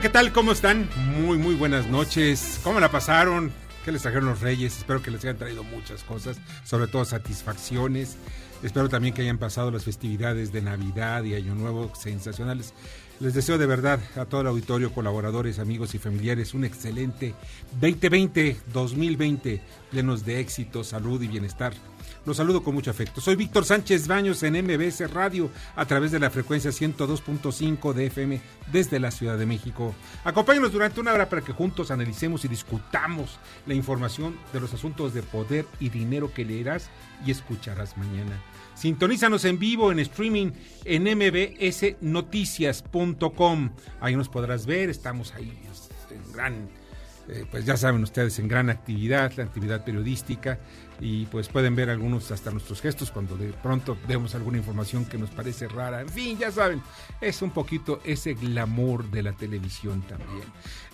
¿Qué tal? ¿Cómo están? Muy, muy buenas noches. ¿Cómo la pasaron? ¿Qué les trajeron los reyes? Espero que les hayan traído muchas cosas, sobre todo satisfacciones. Espero también que hayan pasado las festividades de Navidad y Año Nuevo sensacionales. Les deseo de verdad a todo el auditorio, colaboradores, amigos y familiares un excelente 2020, 2020, llenos de éxito, salud y bienestar. Los saludo con mucho afecto. Soy Víctor Sánchez Baños en MBS Radio a través de la frecuencia 102.5 de FM desde la Ciudad de México. Acompáñenos durante una hora para que juntos analicemos y discutamos la información de los asuntos de poder y dinero que leerás y escucharás mañana. Sintonízanos en vivo en streaming en mbsnoticias.com. Ahí nos podrás ver, estamos ahí en gran, eh, pues ya saben ustedes, en gran actividad, la actividad periodística y pues pueden ver algunos hasta nuestros gestos cuando de pronto vemos alguna información que nos parece rara. En fin, ya saben, es un poquito ese glamour de la televisión también.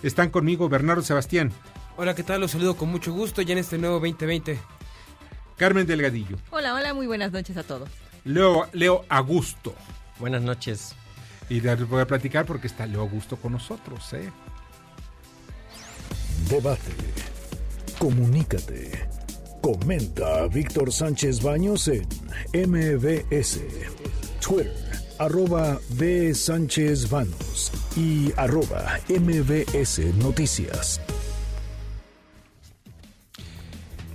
Están conmigo Bernardo Sebastián. Hola, ¿qué tal? Los saludo con mucho gusto ya en este nuevo 2020. Carmen Delgadillo. Hola, hola, muy buenas noches a todos. Leo, Leo Augusto. Buenas noches. Y les voy a platicar porque está Leo Augusto con nosotros, ¿eh? Debate. Comunícate. Comenta a Víctor Sánchez Baños en MBS, Twitter, arroba B. Sánchez Baños y arroba MBS Noticias.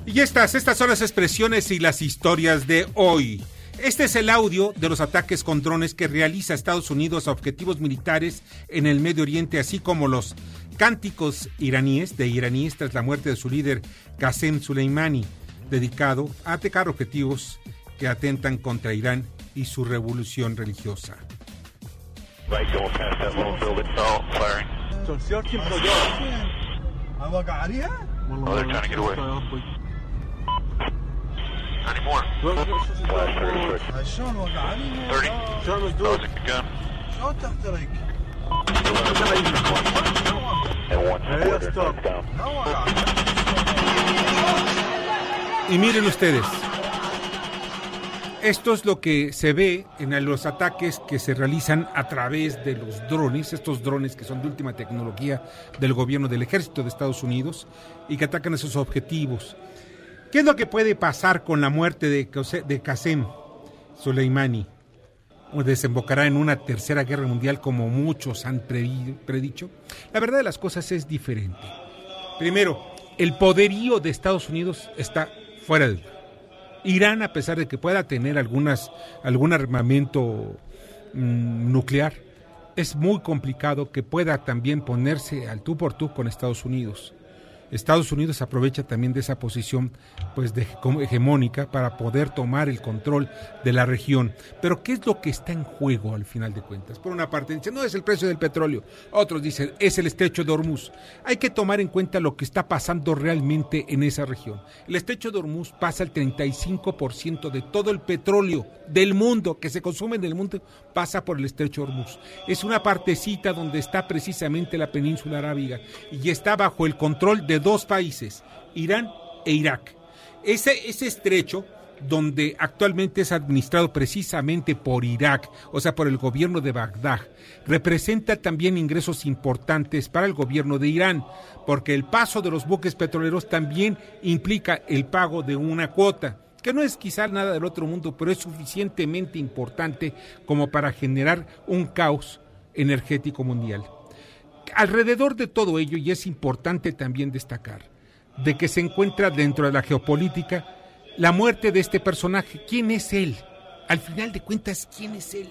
Y estas, estas son las expresiones y las historias de hoy. Este es el audio de los ataques con drones que realiza Estados Unidos a objetivos militares en el Medio Oriente, así como los cánticos iraníes de iraníes tras la muerte de su líder Qasem Soleimani, dedicado a atacar objetivos que atentan contra Irán y su revolución religiosa. Y miren ustedes, esto es lo que se ve en los ataques que se realizan a través de los drones, estos drones que son de última tecnología del gobierno del ejército de Estados Unidos y que atacan esos objetivos. ¿Qué es lo que puede pasar con la muerte de, de Qasem Soleimani? ¿O desembocará en una tercera guerra mundial como muchos han predicho? La verdad de las cosas es diferente. Primero, el poderío de Estados Unidos está fuera de Irán, a pesar de que pueda tener algunas, algún armamento mmm, nuclear, es muy complicado que pueda también ponerse al tú por tú con Estados Unidos. Estados Unidos aprovecha también de esa posición pues de, hegemónica para poder tomar el control de la región. Pero ¿qué es lo que está en juego al final de cuentas? Por una parte dicen, no es el precio del petróleo, otros dicen, es el estrecho de Hormuz. Hay que tomar en cuenta lo que está pasando realmente en esa región. El estrecho de Hormuz pasa el 35% de todo el petróleo del mundo que se consume en el mundo pasa por el estrecho de Hormuz. Es una partecita donde está precisamente la península arábiga y está bajo el control de dos países, Irán e Irak. Ese, ese estrecho donde actualmente es administrado precisamente por Irak, o sea, por el gobierno de Bagdad, representa también ingresos importantes para el gobierno de Irán, porque el paso de los buques petroleros también implica el pago de una cuota, que no es quizá nada del otro mundo, pero es suficientemente importante como para generar un caos energético mundial alrededor de todo ello, y es importante también destacar, de que se encuentra dentro de la geopolítica la muerte de este personaje. ¿Quién es él? Al final de cuentas, ¿quién es él?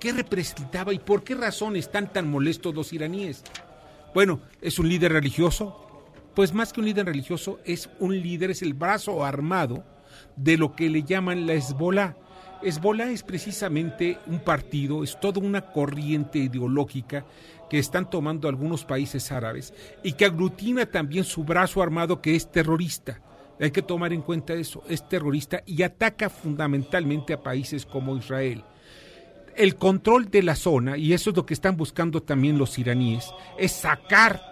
¿Qué representaba y por qué razón están tan molestos los iraníes? Bueno, es un líder religioso, pues más que un líder religioso, es un líder, es el brazo armado de lo que le llaman la Hezbollah. Hezbollah es precisamente un partido, es toda una corriente ideológica que están tomando algunos países árabes y que aglutina también su brazo armado que es terrorista. Hay que tomar en cuenta eso, es terrorista y ataca fundamentalmente a países como Israel. El control de la zona, y eso es lo que están buscando también los iraníes, es sacar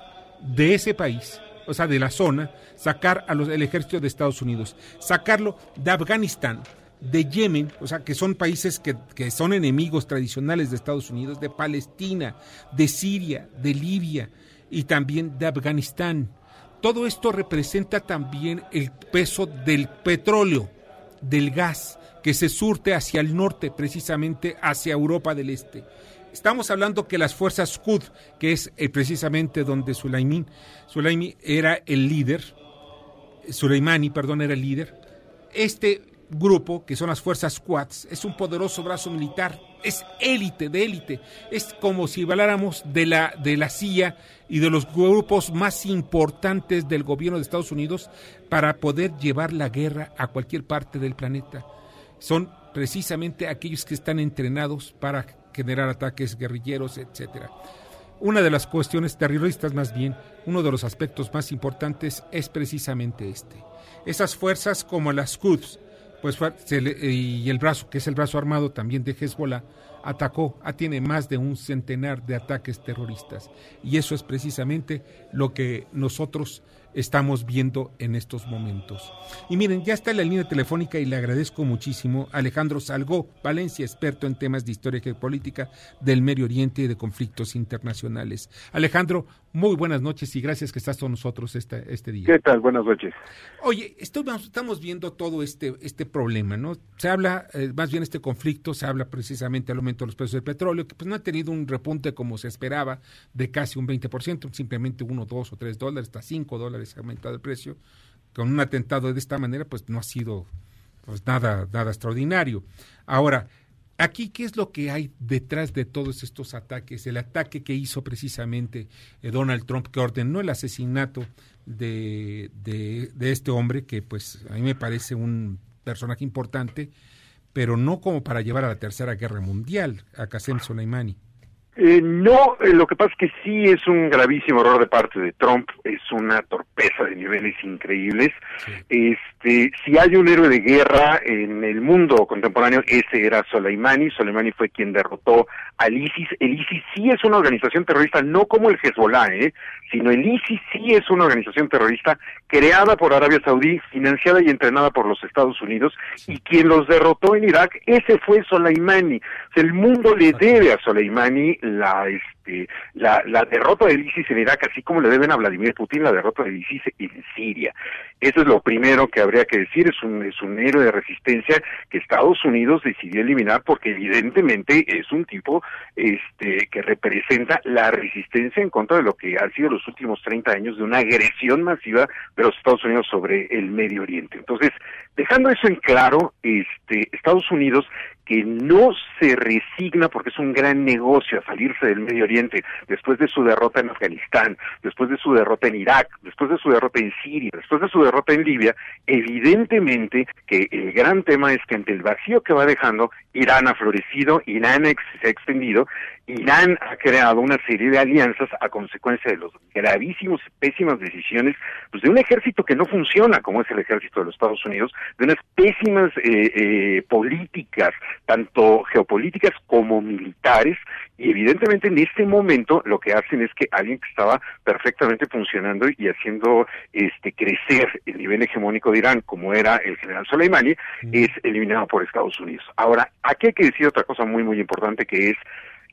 de ese país, o sea, de la zona, sacar al ejército de Estados Unidos, sacarlo de Afganistán, de Yemen, o sea, que son países que, que, son enemigos tradicionales de Estados Unidos, de Palestina, de Siria, de Libia y también de Afganistán. Todo esto representa también el peso del petróleo, del gas, que se surte hacia el norte, precisamente hacia Europa del Este. Estamos hablando que las fuerzas Qud, que es eh, precisamente donde Sulaimí, Sulaimí era el líder, Suleimani, perdón, era el líder. Este grupo, que son las fuerzas Quads, es un poderoso brazo militar, es élite de élite, es como si habláramos de la, de la CIA y de los grupos más importantes del gobierno de Estados Unidos para poder llevar la guerra a cualquier parte del planeta. Son precisamente aquellos que están entrenados para generar ataques guerrilleros, etcétera. Una de las cuestiones terroristas, más bien, uno de los aspectos más importantes es precisamente este. Esas fuerzas como las Quds, pues y el brazo, que es el brazo armado también de Hezbollah, atacó, a tiene más de un centenar de ataques terroristas. Y eso es precisamente lo que nosotros estamos viendo en estos momentos. Y miren, ya está en la línea telefónica y le agradezco muchísimo a Alejandro Salgó, Valencia, experto en temas de historia y política del Medio Oriente y de conflictos internacionales. Alejandro, muy buenas noches y gracias que estás con nosotros este, este día. ¿Qué tal? Buenas noches. Oye, estamos viendo todo este, este problema, ¿no? Se habla, eh, más bien este conflicto, se habla precisamente del aumento de los precios del petróleo, que pues no ha tenido un repunte como se esperaba de casi un 20%, simplemente uno, dos o tres dólares, hasta cinco dólares ha aumentado el precio, con un atentado de esta manera, pues no ha sido pues nada, nada extraordinario. Ahora, aquí, ¿qué es lo que hay detrás de todos estos ataques? El ataque que hizo precisamente eh, Donald Trump, que ordenó el asesinato de, de, de, este hombre, que pues a mí me parece un personaje importante, pero no como para llevar a la Tercera Guerra Mundial, a Qasem Soleimani. Eh, no, eh, lo que pasa es que sí es un gravísimo error de parte de Trump, es una torpeza de niveles increíbles. Este, si hay un héroe de guerra en el mundo contemporáneo, ese era Soleimani. Soleimani fue quien derrotó al ISIS. El ISIS sí es una organización terrorista, no como el Hezbollah, ¿eh? sino el ISIS sí es una organización terrorista creada por Arabia Saudí, financiada y entrenada por los Estados Unidos, y quien los derrotó en Irak, ese fue Soleimani. el mundo le debe a Soleimani la este, la, derrota del ISIS en Irak, así como le deben a Vladimir Putin la derrota del ISIS en Siria. Eso es lo primero que habría que decir, es un, es un héroe de resistencia que Estados Unidos decidió eliminar porque evidentemente es un tipo este, que representa la resistencia en contra de lo que han sido los últimos 30 años de una agresión masiva de los Estados Unidos sobre el Medio Oriente. Entonces, dejando eso en claro, este, Estados Unidos que no se resigna porque es un gran negocio a salirse del Medio Oriente después de su derrota en Afganistán, después de su derrota en Irak, después de su derrota en Siria, después de su derrota en Libia, evidentemente que el gran tema es que ante el vacío que va dejando, Irán ha florecido, Irán se ha extendido, Irán ha creado una serie de alianzas a consecuencia de los gravísimos pésimas decisiones pues, de un ejército que no funciona como es el ejército de los Estados Unidos, de unas pésimas eh, eh, políticas tanto geopolíticas como militares, y evidentemente en este momento lo que hacen es que alguien que estaba perfectamente funcionando y haciendo este crecer el nivel hegemónico de Irán, como era el general Soleimani, es eliminado por Estados Unidos. Ahora, aquí hay que decir otra cosa muy, muy importante que es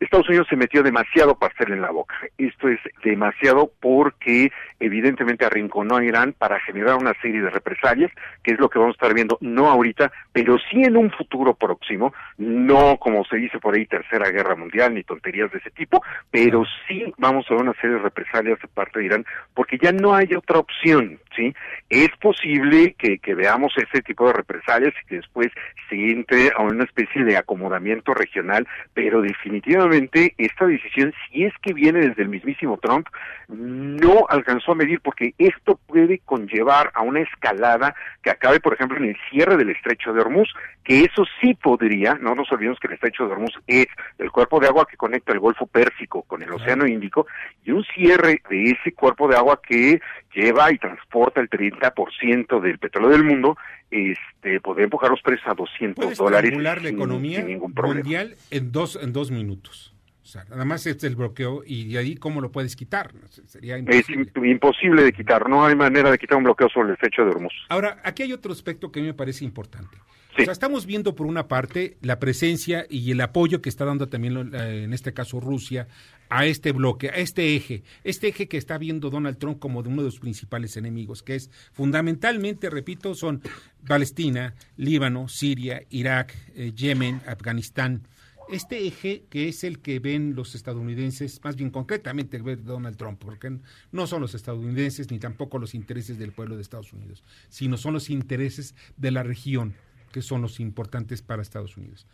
Estados Unidos se metió demasiado pastel en la boca. Esto es demasiado porque evidentemente arrinconó a Irán para generar una serie de represalias, que es lo que vamos a estar viendo, no ahorita, pero sí en un futuro próximo, no como se dice por ahí tercera guerra mundial ni tonterías de ese tipo, pero sí vamos a ver una serie de represalias de parte de Irán, porque ya no hay otra opción ¿sí? Es posible que, que veamos ese tipo de represalias y que después se entre a una especie de acomodamiento regional, pero definitivamente esta decisión, si es que viene desde el mismísimo Trump, no alcanzó a medir porque esto puede conllevar a una escalada que acabe, por ejemplo, en el cierre del estrecho de Hormuz, que eso sí podría, no nos olvidemos que el estrecho de Hormuz es el cuerpo de agua que conecta el Golfo Pérsico con el Océano Índico y un cierre de ese cuerpo de agua que lleva y transporta el 30% del petróleo del mundo, este podría empujar los precios a 200 dólares la economía mundial en dos en dos minutos. O sea, nada más es el bloqueo y de ahí cómo lo puedes quitar. Sería imposible. Es imposible de quitar, no hay manera de quitar un bloqueo sobre el estrecho de Hormuz. Ahora, aquí hay otro aspecto que a mí me parece importante. O sea, estamos viendo por una parte la presencia y el apoyo que está dando también, en este caso Rusia, a este bloque, a este eje, este eje que está viendo Donald Trump como de uno de los principales enemigos, que es fundamentalmente, repito, son Palestina, Líbano, Siria, Irak, eh, Yemen, Afganistán. Este eje que es el que ven los estadounidenses, más bien concretamente ve Donald Trump, porque no son los estadounidenses ni tampoco los intereses del pueblo de Estados Unidos, sino son los intereses de la región que son los importantes para Estados Unidos.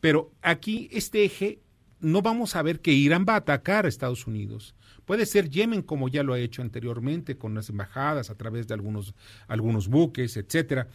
Pero aquí este eje no vamos a ver que Irán va a atacar a Estados Unidos. Puede ser Yemen, como ya lo ha hecho anteriormente, con las embajadas a través de algunos, algunos buques, etcétera.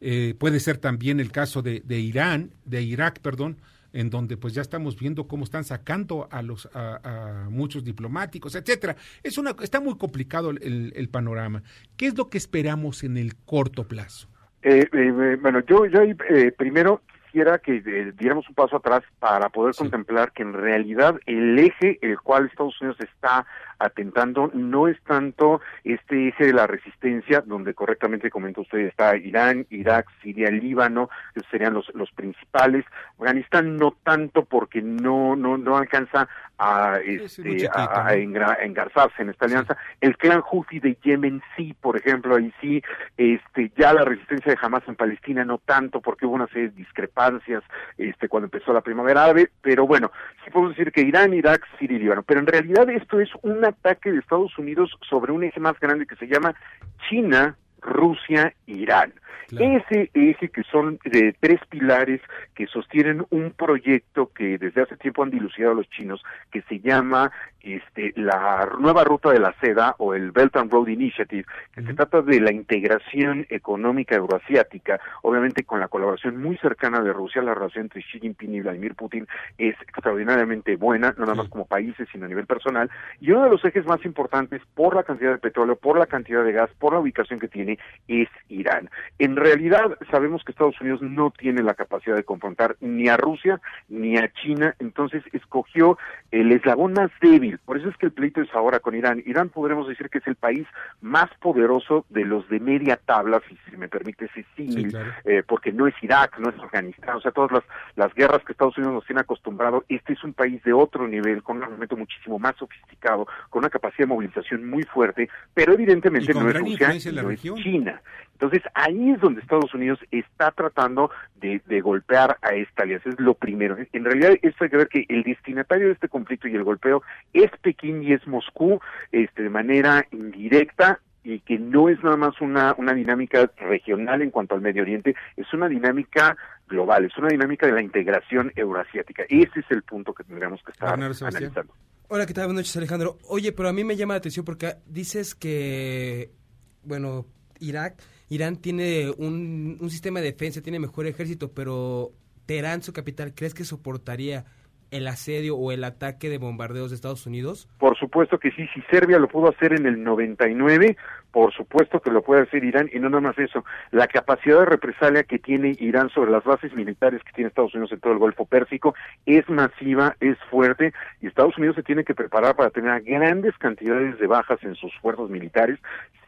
Eh, puede ser también el caso de, Irán, de Irak, perdón, en donde pues ya estamos viendo cómo están sacando a los a, muchos diplomáticos, etcétera. Es una está muy complicado el panorama. ¿Qué es lo que esperamos en el corto plazo? Eh, eh, bueno, yo, yo eh, primero quisiera que eh, diéramos un paso atrás para poder contemplar que en realidad el eje el cual Estados Unidos está atentando no es tanto este eje de la resistencia, donde correctamente comentó usted está Irán, Irak, Siria, Líbano, que serían los, los principales. Afganistán no tanto porque no, no, no alcanza a, este, a, engarzarse en esta alianza. El clan Houthi de Yemen sí, por ejemplo, ahí sí, este, ya la resistencia de Hamas en Palestina no tanto porque hubo una serie de discrepancias este, cuando empezó la primavera árabe, pero bueno, sí podemos decir que Irán, Irak, Siria y Líbano. Pero en realidad esto es una ataque de Estados Unidos sobre un eje más grande que se llama China, Rusia, Irán. Ese eje que son de tres pilares que sostienen un proyecto que desde hace tiempo han dilucidado los chinos, que se llama este, la nueva ruta de la seda o el Belt and Road Initiative, que se trata de la integración económica euroasiática, obviamente con la colaboración muy cercana de Rusia, la relación entre Xi Jinping y Vladimir Putin es extraordinariamente buena, no nada más como países, sino a nivel personal, y uno de los ejes más importantes por la cantidad de petróleo, por la cantidad de gas, por la ubicación que tiene, es Irán. En realidad sabemos que Estados Unidos no tiene la capacidad de confrontar ni a Rusia ni a China, entonces escogió el eslabón más débil. Por eso es que el pleito es ahora con Irán. Irán podremos decir que es el país más poderoso de los de media tabla, si se me permite ese símil, eh, porque no es Irak, no es Afganistán, o sea, todas las, las guerras que Estados Unidos nos tiene acostumbrado, este es un país de otro nivel, con un armamento muchísimo más sofisticado, con una capacidad de movilización muy fuerte, pero evidentemente no es Rusia, no es China. Entonces ahí es donde Estados Unidos está tratando de, de, golpear a esta alianza, es lo primero. En realidad esto hay que ver que el destinatario de este conflicto y el golpeo es Pekín y es Moscú, este, de manera indirecta y que no es nada más una, una dinámica regional en cuanto al Medio Oriente, es una dinámica global, es una dinámica de la integración euroasiática. Ese es el punto que tendríamos que estar analizando. Hola, ¿qué tal? Buenas noches, Alejandro. Oye, pero a mí me llama la atención porque dices que, bueno, Irak Irán tiene un, un sistema de defensa, tiene mejor ejército, pero Teherán, su capital, ¿crees que soportaría el asedio o el ataque de bombardeos de Estados Unidos? Por supuesto que sí, si Serbia lo pudo hacer en el 99, por supuesto que lo puede hacer Irán y no nada más eso, la capacidad de represalia que tiene Irán sobre las bases militares que tiene Estados Unidos en todo el Golfo Pérsico es masiva, es fuerte y Estados Unidos se tiene que preparar para tener grandes cantidades de bajas en sus fuerzas militares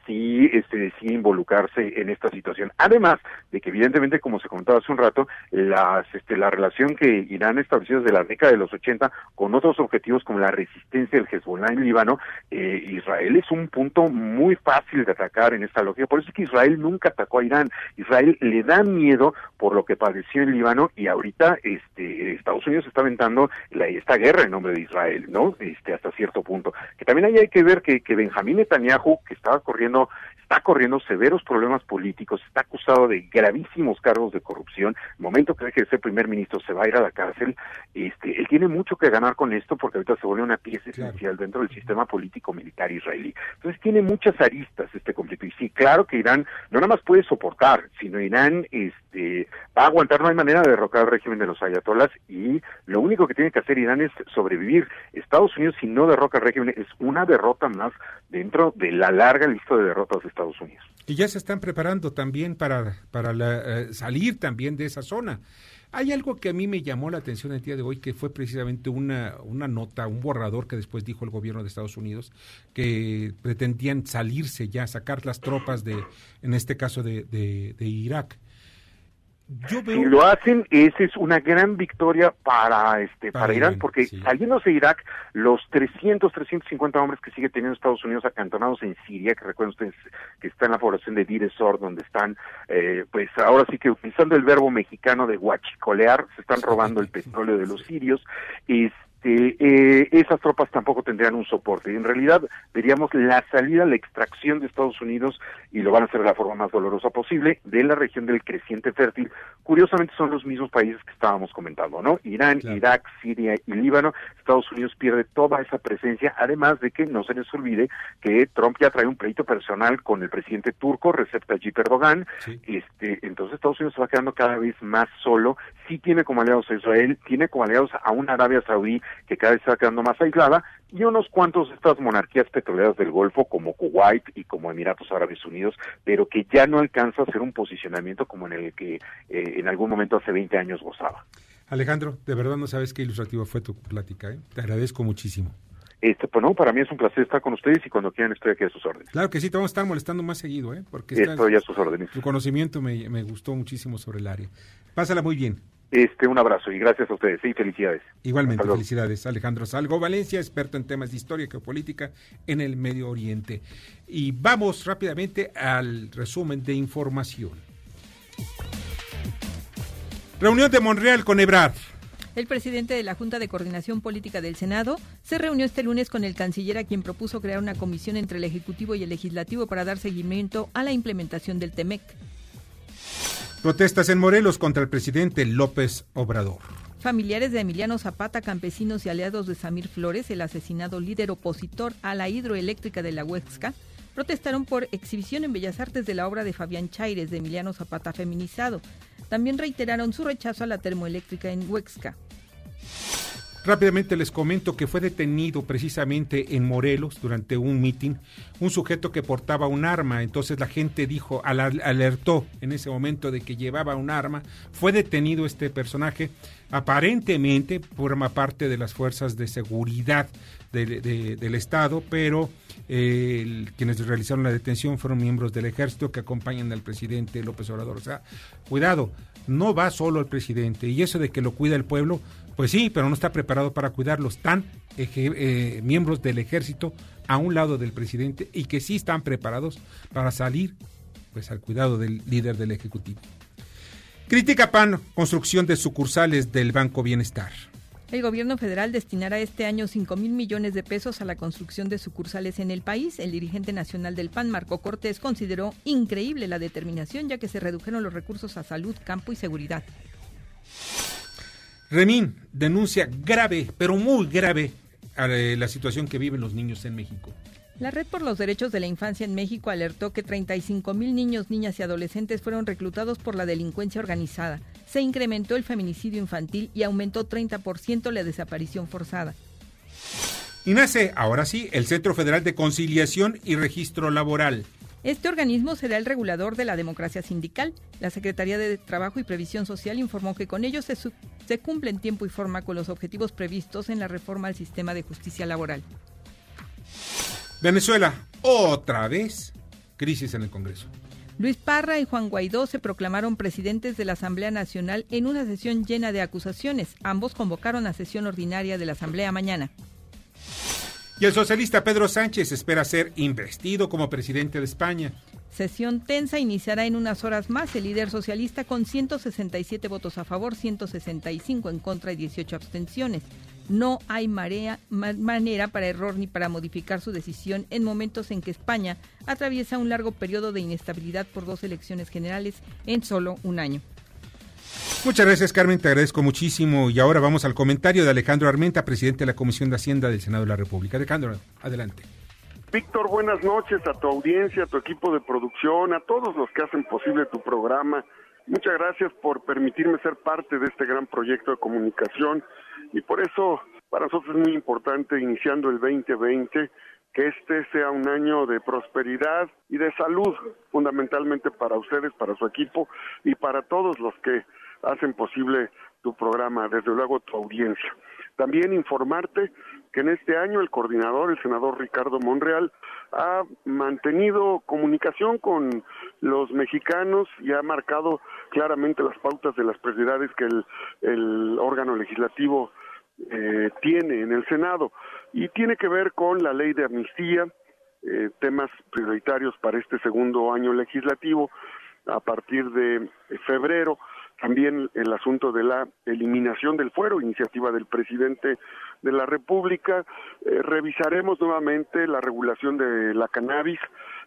si este, decide involucrarse en esta situación. Además de que evidentemente, como se comentaba hace un rato, las, este, la relación que Irán ha establecido desde la década de los 80 con otros objetivos como la resistencia del Hezbollah en Líbano, eh, Israel es un punto muy fácil de atacar en esta lógica. Por eso es que Israel nunca atacó a Irán. Israel le da miedo por lo que padeció en Líbano y ahorita este, Estados Unidos está aventando la, esta guerra en nombre de Israel, ¿no? Este, hasta cierto punto. Que también ahí hay que ver que, que Benjamín Netanyahu, que estaba corriendo corriendo está corriendo severos problemas políticos, está acusado de gravísimos cargos de corrupción. El momento que deje de ser primer ministro se va a ir a la cárcel. Este, él tiene mucho que ganar con esto porque ahorita se vuelve una pieza esencial dentro del sistema político militar israelí. Entonces tiene muchas aristas este conflicto. Y sí, claro que Irán no nada más puede soportar, sino Irán este, va a aguantar, no hay manera de derrocar al régimen de los ayatolas y lo único que tiene que hacer Irán es sobrevivir. Estados Unidos, si no derroca al régimen, es una derrota más dentro de la larga lista de derrotas de Estados Unidos. Y ya se están preparando también para, para eh, salir también de esa zona. Hay algo que a mí me llamó la atención el día de hoy, que fue precisamente una, una nota, un borrador que después dijo el gobierno de Estados Unidos, que pretendían salirse ya, sacar las tropas de, en este caso de, de, de Irak. Si lo hacen, esa es una gran victoria para este para, Irán, porque saliéndose de Irak, los 300, 350 hombres que sigue teniendo Estados Unidos acantonados en Siria, que recuerden ustedes que está en la población de Dir donde están, eh, pues ahora sí que utilizando el verbo mexicano de huachicolear, se están robando el petróleo de los sirios, y este, eh, esas tropas tampoco tendrían un soporte. Y en realidad veríamos la salida, la extracción de Estados Unidos, y lo van a hacer de la forma más dolorosa posible, de la región del creciente fértil. Curiosamente son los mismos países que estábamos comentando, ¿no? Irán, Irak, Siria y Líbano. Estados Unidos pierde toda esa presencia, además de que no se les olvide que Trump ya trae un pleito personal con el presidente turco, Recep Tayyip Erdogan. Este, entonces Estados Unidos se va quedando cada vez más solo. Sí tiene como aliados a Israel, tiene como aliados a una Arabia Saudí que cada vez está quedando más aislada, y unos cuantos de estas monarquías petroleras del Golfo, como Kuwait y como Emiratos Árabes Unidos, pero que ya no alcanza a ser un posicionamiento como en el que eh, en algún momento hace 20 años gozaba. Alejandro, de verdad no sabes qué ilustrativo fue tu plática, ¿eh? te agradezco muchísimo. Este, pues no, para mí es un placer estar con ustedes y cuando quieran estoy aquí a sus órdenes. Claro que sí, te vamos a estar molestando más seguido, ¿eh? Porque estoy a sus órdenes. Tu conocimiento me, me gustó muchísimo sobre el área. Pásala muy bien. Este, un abrazo y gracias a ustedes y felicidades. Igualmente, felicidades. Alejandro Salgo Valencia, experto en temas de historia y geopolítica en el Medio Oriente. Y vamos rápidamente al resumen de información. Reunión de Monreal con Ebrard. El presidente de la Junta de Coordinación Política del Senado se reunió este lunes con el canciller a quien propuso crear una comisión entre el Ejecutivo y el Legislativo para dar seguimiento a la implementación del TEMEC. Protestas en Morelos contra el presidente López Obrador. Familiares de Emiliano Zapata, campesinos y aliados de Samir Flores, el asesinado líder opositor a la hidroeléctrica de la Huexca, protestaron por exhibición en Bellas Artes de la obra de Fabián Chaires de Emiliano Zapata feminizado. También reiteraron su rechazo a la termoeléctrica en Huexca. Rápidamente les comento que fue detenido precisamente en Morelos durante un mitin un sujeto que portaba un arma. Entonces la gente dijo, alertó en ese momento de que llevaba un arma. Fue detenido este personaje. Aparentemente forma parte de las fuerzas de seguridad del Estado, pero eh, quienes realizaron la detención fueron miembros del ejército que acompañan al presidente López Obrador. O sea, cuidado, no va solo el presidente. Y eso de que lo cuida el pueblo, pues sí, pero no está preparado para cuidarlos. Están eh, miembros del ejército a un lado del presidente y que sí están preparados para salir pues al cuidado del líder del ejecutivo. Critica PAN construcción de sucursales del Banco Bienestar. El gobierno federal destinará este año 5 mil millones de pesos a la construcción de sucursales en el país. El dirigente nacional del PAN, Marco Cortés, consideró increíble la determinación ya que se redujeron los recursos a salud, campo y seguridad. Remín denuncia grave, pero muy grave, eh, la situación que viven los niños en México. La Red por los Derechos de la Infancia en México alertó que 35 mil niños, niñas y adolescentes fueron reclutados por la delincuencia organizada. Se incrementó el feminicidio infantil y aumentó 30% la desaparición forzada. Y nace, ahora sí, el Centro Federal de Conciliación y Registro Laboral. Este organismo será el regulador de la democracia sindical. La Secretaría de Trabajo y Previsión Social informó que con ello se, se cumple en tiempo y forma con los objetivos previstos en la reforma al sistema de justicia laboral. Venezuela, otra vez, crisis en el Congreso. Luis Parra y Juan Guaidó se proclamaron presidentes de la Asamblea Nacional en una sesión llena de acusaciones. Ambos convocaron a sesión ordinaria de la Asamblea mañana. Y el socialista Pedro Sánchez espera ser investido como presidente de España. Sesión tensa iniciará en unas horas más. El líder socialista con 167 votos a favor, 165 en contra y 18 abstenciones. no hay manera para error ni para modificar su decisión en momentos en que España atraviesa un largo periodo de inestabilidad por dos elecciones generales en solo un año. Muchas gracias, Carmen, te agradezco muchísimo. Y ahora vamos al comentario de Alejandro Armenta, presidente de la Comisión de Hacienda del Senado de la República. Alejandro, adelante. Víctor, buenas noches a tu audiencia, a tu equipo de producción, a todos los que hacen posible tu programa. Muchas gracias por permitirme ser parte de este gran proyecto de comunicación y por eso para nosotros es muy importante, iniciando el 2020, que este sea un año de prosperidad y de salud, fundamentalmente para ustedes, para su equipo y para todos los que hacen posible tu programa, desde luego tu audiencia. También informarte que en este año el coordinador, el senador Ricardo Monreal, ha mantenido comunicación con los mexicanos y ha marcado claramente las pautas de las prioridades que el, órgano legislativo eh, tiene en el Senado y tiene que ver con la ley de amnistía, eh, temas prioritarios para este segundo año legislativo a partir de febrero también el asunto de la eliminación del fuero, iniciativa del presidente de la República. Eh, revisaremos nuevamente la regulación de la cannabis.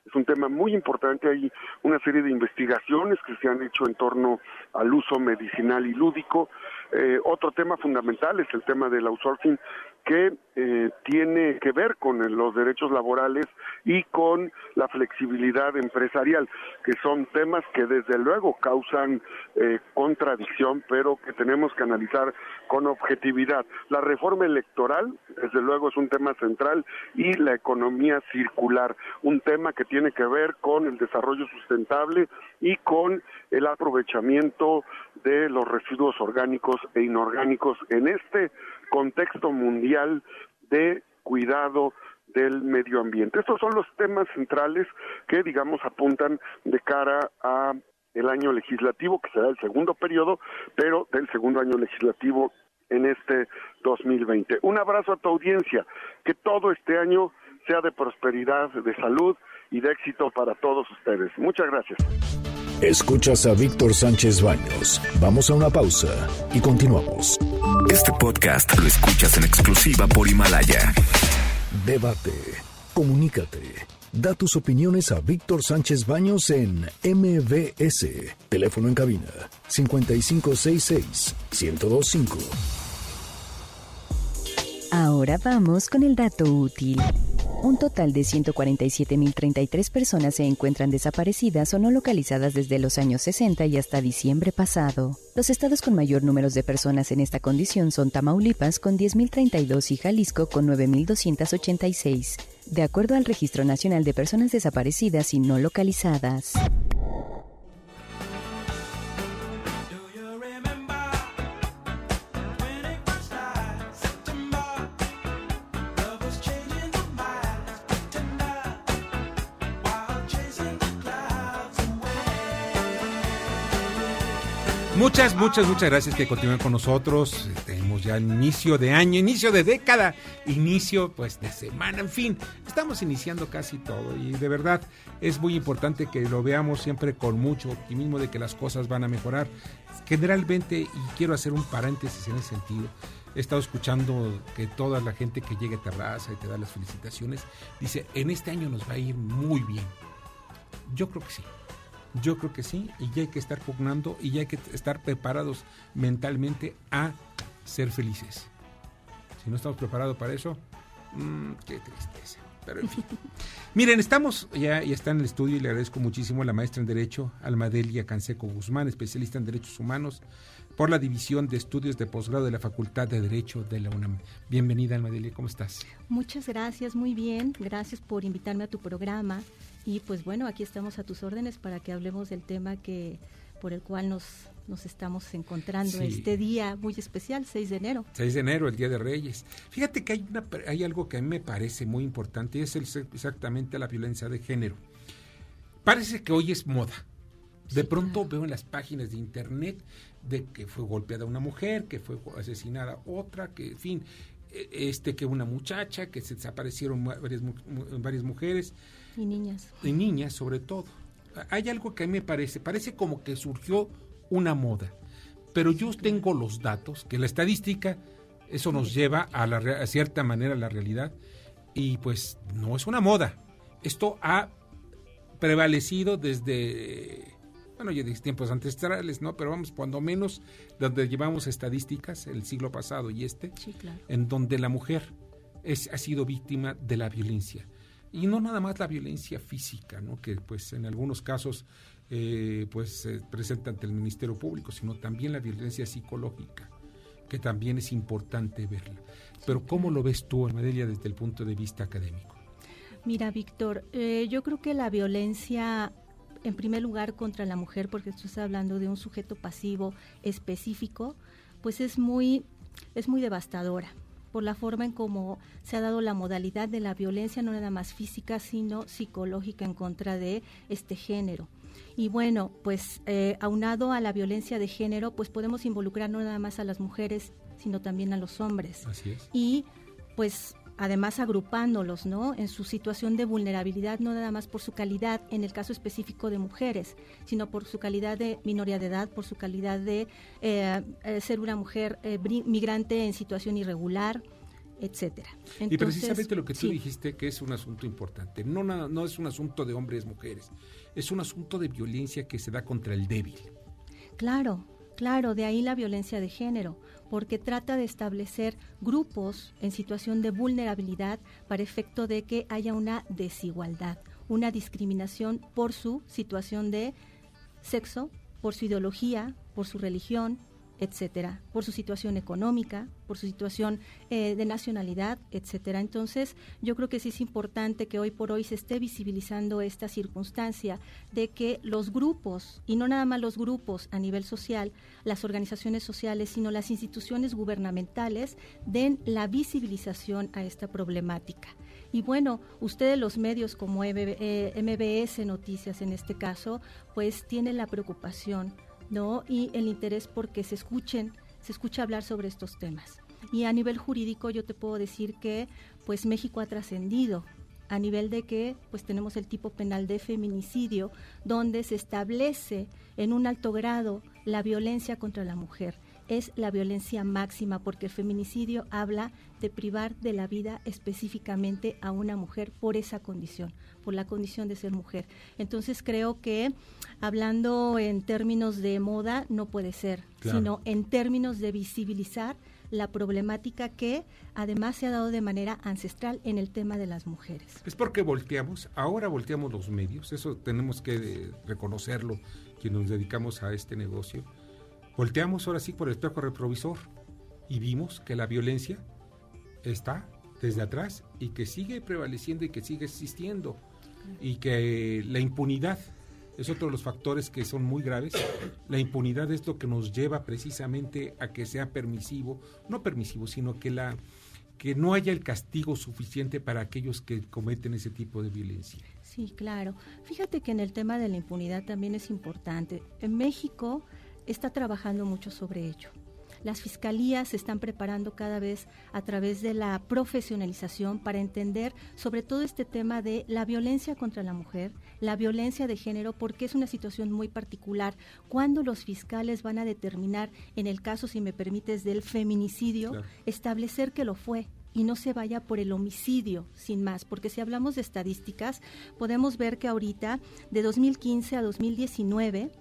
Es un tema muy importante. Hay una serie de investigaciones que se han hecho en torno al uso medicinal y lúdico. Eh, otro tema fundamental es el tema del outsourcing que eh, tiene que ver con los derechos laborales y con la flexibilidad empresarial, que son temas que desde luego causan eh, contradicción, pero que tenemos que analizar con objetividad. La reforma electoral, desde luego, es un tema central y la economía circular, un tema que tiene que ver con el desarrollo sustentable y con el aprovechamiento de los residuos orgánicos e inorgánicos en este contexto mundial de cuidado del medio ambiente. Estos son los temas centrales que, digamos, apuntan de cara a el año legislativo, que será el segundo periodo, pero del segundo año legislativo en este 2020. Un abrazo a tu audiencia, que todo este año sea de prosperidad, de salud y de éxito para todos ustedes. Muchas gracias. Escuchas a Víctor Sánchez Baños. Vamos a una pausa y continuamos. Este podcast lo escuchas en exclusiva por Himalaya. Debate. Comunícate. Da tus opiniones a Víctor Sánchez Baños en MBS. Teléfono en cabina 5566 1025. Ahora vamos con el dato útil. Un total de 147.033 personas se encuentran desaparecidas o no localizadas desde los años 60 y hasta diciembre pasado. Los estados con mayor número de personas en esta condición son Tamaulipas con 10.032 y Jalisco con 9.286, de acuerdo al Registro Nacional de Personas Desaparecidas y No Localizadas. Muchas, muchas, muchas gracias que continúen con nosotros. Tenemos ya inicio de año, inicio de década, inicio pues de semana, en fin, estamos iniciando casi todo y de verdad es muy importante que lo veamos siempre con mucho optimismo de que las cosas van a mejorar. Generalmente, y quiero hacer un paréntesis en ese sentido, he estado escuchando que toda la gente que llega a Terraza y te da las felicitaciones, dice, en este año nos va a ir muy bien. Yo creo que sí. Yo creo que sí, y ya hay que estar pugnando y ya hay que estar preparados mentalmente a ser felices. Si no estamos preparados para eso, mmm, qué tristeza. Pero en fin. Miren, estamos ya, ya está en el estudio y le agradezco muchísimo a la maestra en Derecho, Almadelia Canseco Guzmán, especialista en Derechos Humanos por la División de Estudios de Posgrado de la Facultad de Derecho de la UNAM. Bienvenida, Almadelia, ¿cómo estás? Muchas gracias, muy bien. Gracias por invitarme a tu programa. Y pues bueno, aquí estamos a tus órdenes para que hablemos del tema que por el cual nos, nos estamos encontrando este día muy especial, 6 de enero. 6 de enero, el Día de Reyes. Fíjate que hay, una, hay algo que a mí me parece muy importante y es exactamente la violencia de género. Parece que hoy es moda. De pronto veo en las páginas de internet de que fue golpeada una mujer, que fue asesinada otra, que en fin, e, este que una muchacha, que se desaparecieron varias, varias mujeres. Y niñas. Y niñas sobre todo. Hay algo que a mí me parece, parece como que surgió una moda, pero yo tengo los datos, que la estadística Eso nos lleva a, la, a cierta manera a la realidad y pues no es una moda. Esto ha prevalecido desde bueno, ya de tiempos ancestrales, ¿no? Pero vamos, cuando menos, donde llevamos estadísticas, el siglo pasado y este, en donde la mujer es, ha sido víctima de la violencia. Y no nada más la violencia física, ¿no? Que pues en algunos casos eh, pues se presenta ante el Ministerio Público, sino también la violencia psicológica, que también es importante verla. Pero ¿cómo lo ves tú, Almadelia, desde el punto de vista académico? Mira, Víctor, eh, yo creo que la violencia en primer lugar contra la mujer, porque estás hablando de un sujeto pasivo específico, pues es muy, es muy devastadora por la forma en cómo se ha dado la modalidad de la violencia, no nada más física, sino psicológica en contra de este género. Y bueno, pues eh, aunado a la violencia de género, pues podemos involucrar no nada más a las mujeres, sino también a los hombres. Así es. Y pues además agrupándolos, ¿no? En su situación de vulnerabilidad, no nada más por su calidad, en el caso específico de mujeres, sino por su calidad de minoría de edad, por su calidad de eh, eh, ser una mujer eh, migrante en situación irregular, etcétera. y precisamente lo que tú dijiste que es un asunto importante, no, no es un asunto de hombres mujeres, es un asunto de violencia que se da contra el débil. Claro, claro, de ahí la violencia de género porque trata de establecer grupos en situación de vulnerabilidad para efecto de que haya una desigualdad, una discriminación por su situación de sexo, por su ideología, por su religión, etcétera, por su situación económica, por su situación eh, de nacionalidad, etcétera. Entonces, yo creo que sí es importante que hoy por hoy se esté visibilizando esta circunstancia de que los grupos, y no nada más los grupos a nivel social, las organizaciones sociales, sino las instituciones gubernamentales, den la visibilización a esta problemática. Y bueno, ustedes los medios como MBS eh, Noticias en este caso, pues tienen la preocupación ¿no? y el interés porque se escuchen, se escucha hablar sobre estos temas. Y a nivel jurídico yo te puedo decir que pues México ha trascendido a nivel de que pues tenemos el tipo penal de feminicidio donde se establece en un alto grado la violencia contra la mujer es la violencia máxima, porque el feminicidio habla de privar de la vida específicamente a una mujer por esa condición, por la condición de ser mujer. Entonces creo que hablando en términos de moda no puede ser, sino en términos de visibilizar la problemática que además se ha dado de manera ancestral en el tema de las mujeres. Es porque volteamos, ahora volteamos los medios, eso tenemos que reconocerlo quienes nos dedicamos a este negocio Volteamos ahora sí por el espejo retrovisor y vimos que la violencia está desde atrás y que sigue prevaleciendo y que sigue existiendo y que la impunidad es otro de los factores que son muy graves. La impunidad es lo que nos lleva precisamente a que sea permisivo, no permisivo, sino que la que no haya el castigo suficiente para aquellos que cometen ese tipo de violencia. Sí, claro. Fíjate que en el tema de la impunidad también es importante. En México está trabajando mucho sobre ello. Las fiscalías se están preparando cada vez a través de la profesionalización para entender sobre todo este tema de la violencia contra la mujer, la violencia de género, porque es una situación muy particular. Cuando los fiscales van a determinar, en el caso, si me permites, del feminicidio, establecer que lo fue, y no se vaya por el homicidio, sin más, porque si hablamos de estadísticas, podemos ver que ahorita, de 2015 a 2019,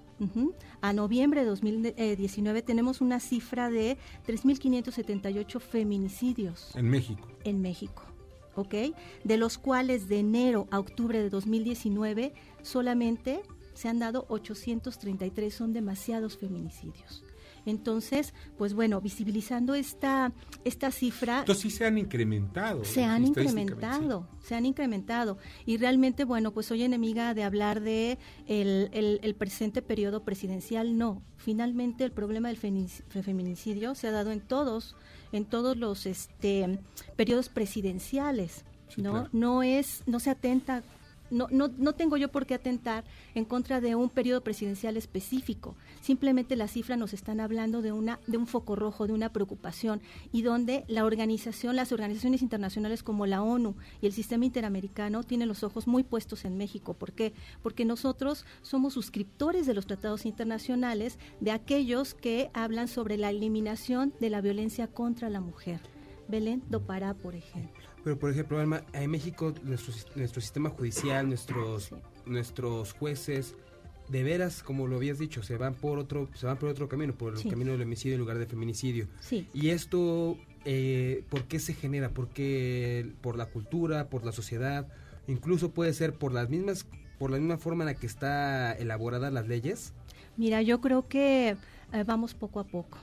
a noviembre de 2019 tenemos una cifra de 3.578 feminicidios. En México. En México. ¿Ok? De los cuales de enero a octubre de 2019 solamente se han dado 833, son demasiados feminicidios. Entonces, pues bueno, visibilizando esta, esta cifra... Entonces sí se han incrementado. Se han incrementado, se han incrementado. Y realmente, bueno, pues soy enemiga de hablar de el, el, presente periodo presidencial, no. Finalmente el problema del feminicidio se ha dado en todos, en todos los este, periodos presidenciales, ¿no? No es, no se atenta no, no, no tengo yo por qué atentar en contra de un periodo presidencial específico. Simplemente las cifras nos están hablando de, una, de un foco rojo, de una preocupación, y donde la organización, las organizaciones internacionales como la ONU y el sistema interamericano tienen los ojos muy puestos en México. ¿Por qué? Porque nosotros somos suscriptores de los tratados internacionales, de aquellos que hablan sobre la eliminación de la violencia contra la mujer. Belén do Pará, por ejemplo. Pero, por ejemplo, Alma, en México nuestro, nuestro sistema judicial, nuestros, nuestros jueces, de veras, como lo habías dicho, se van por otro, se van por otro camino, por el camino del homicidio en lugar de feminicidio. Sí. Y esto, eh, ¿por qué se genera? Porque por la cultura, por la sociedad, incluso puede ser por las mismas, por la misma forma en la que está elaboradas las leyes. Mira, yo creo que eh, vamos poco a poco.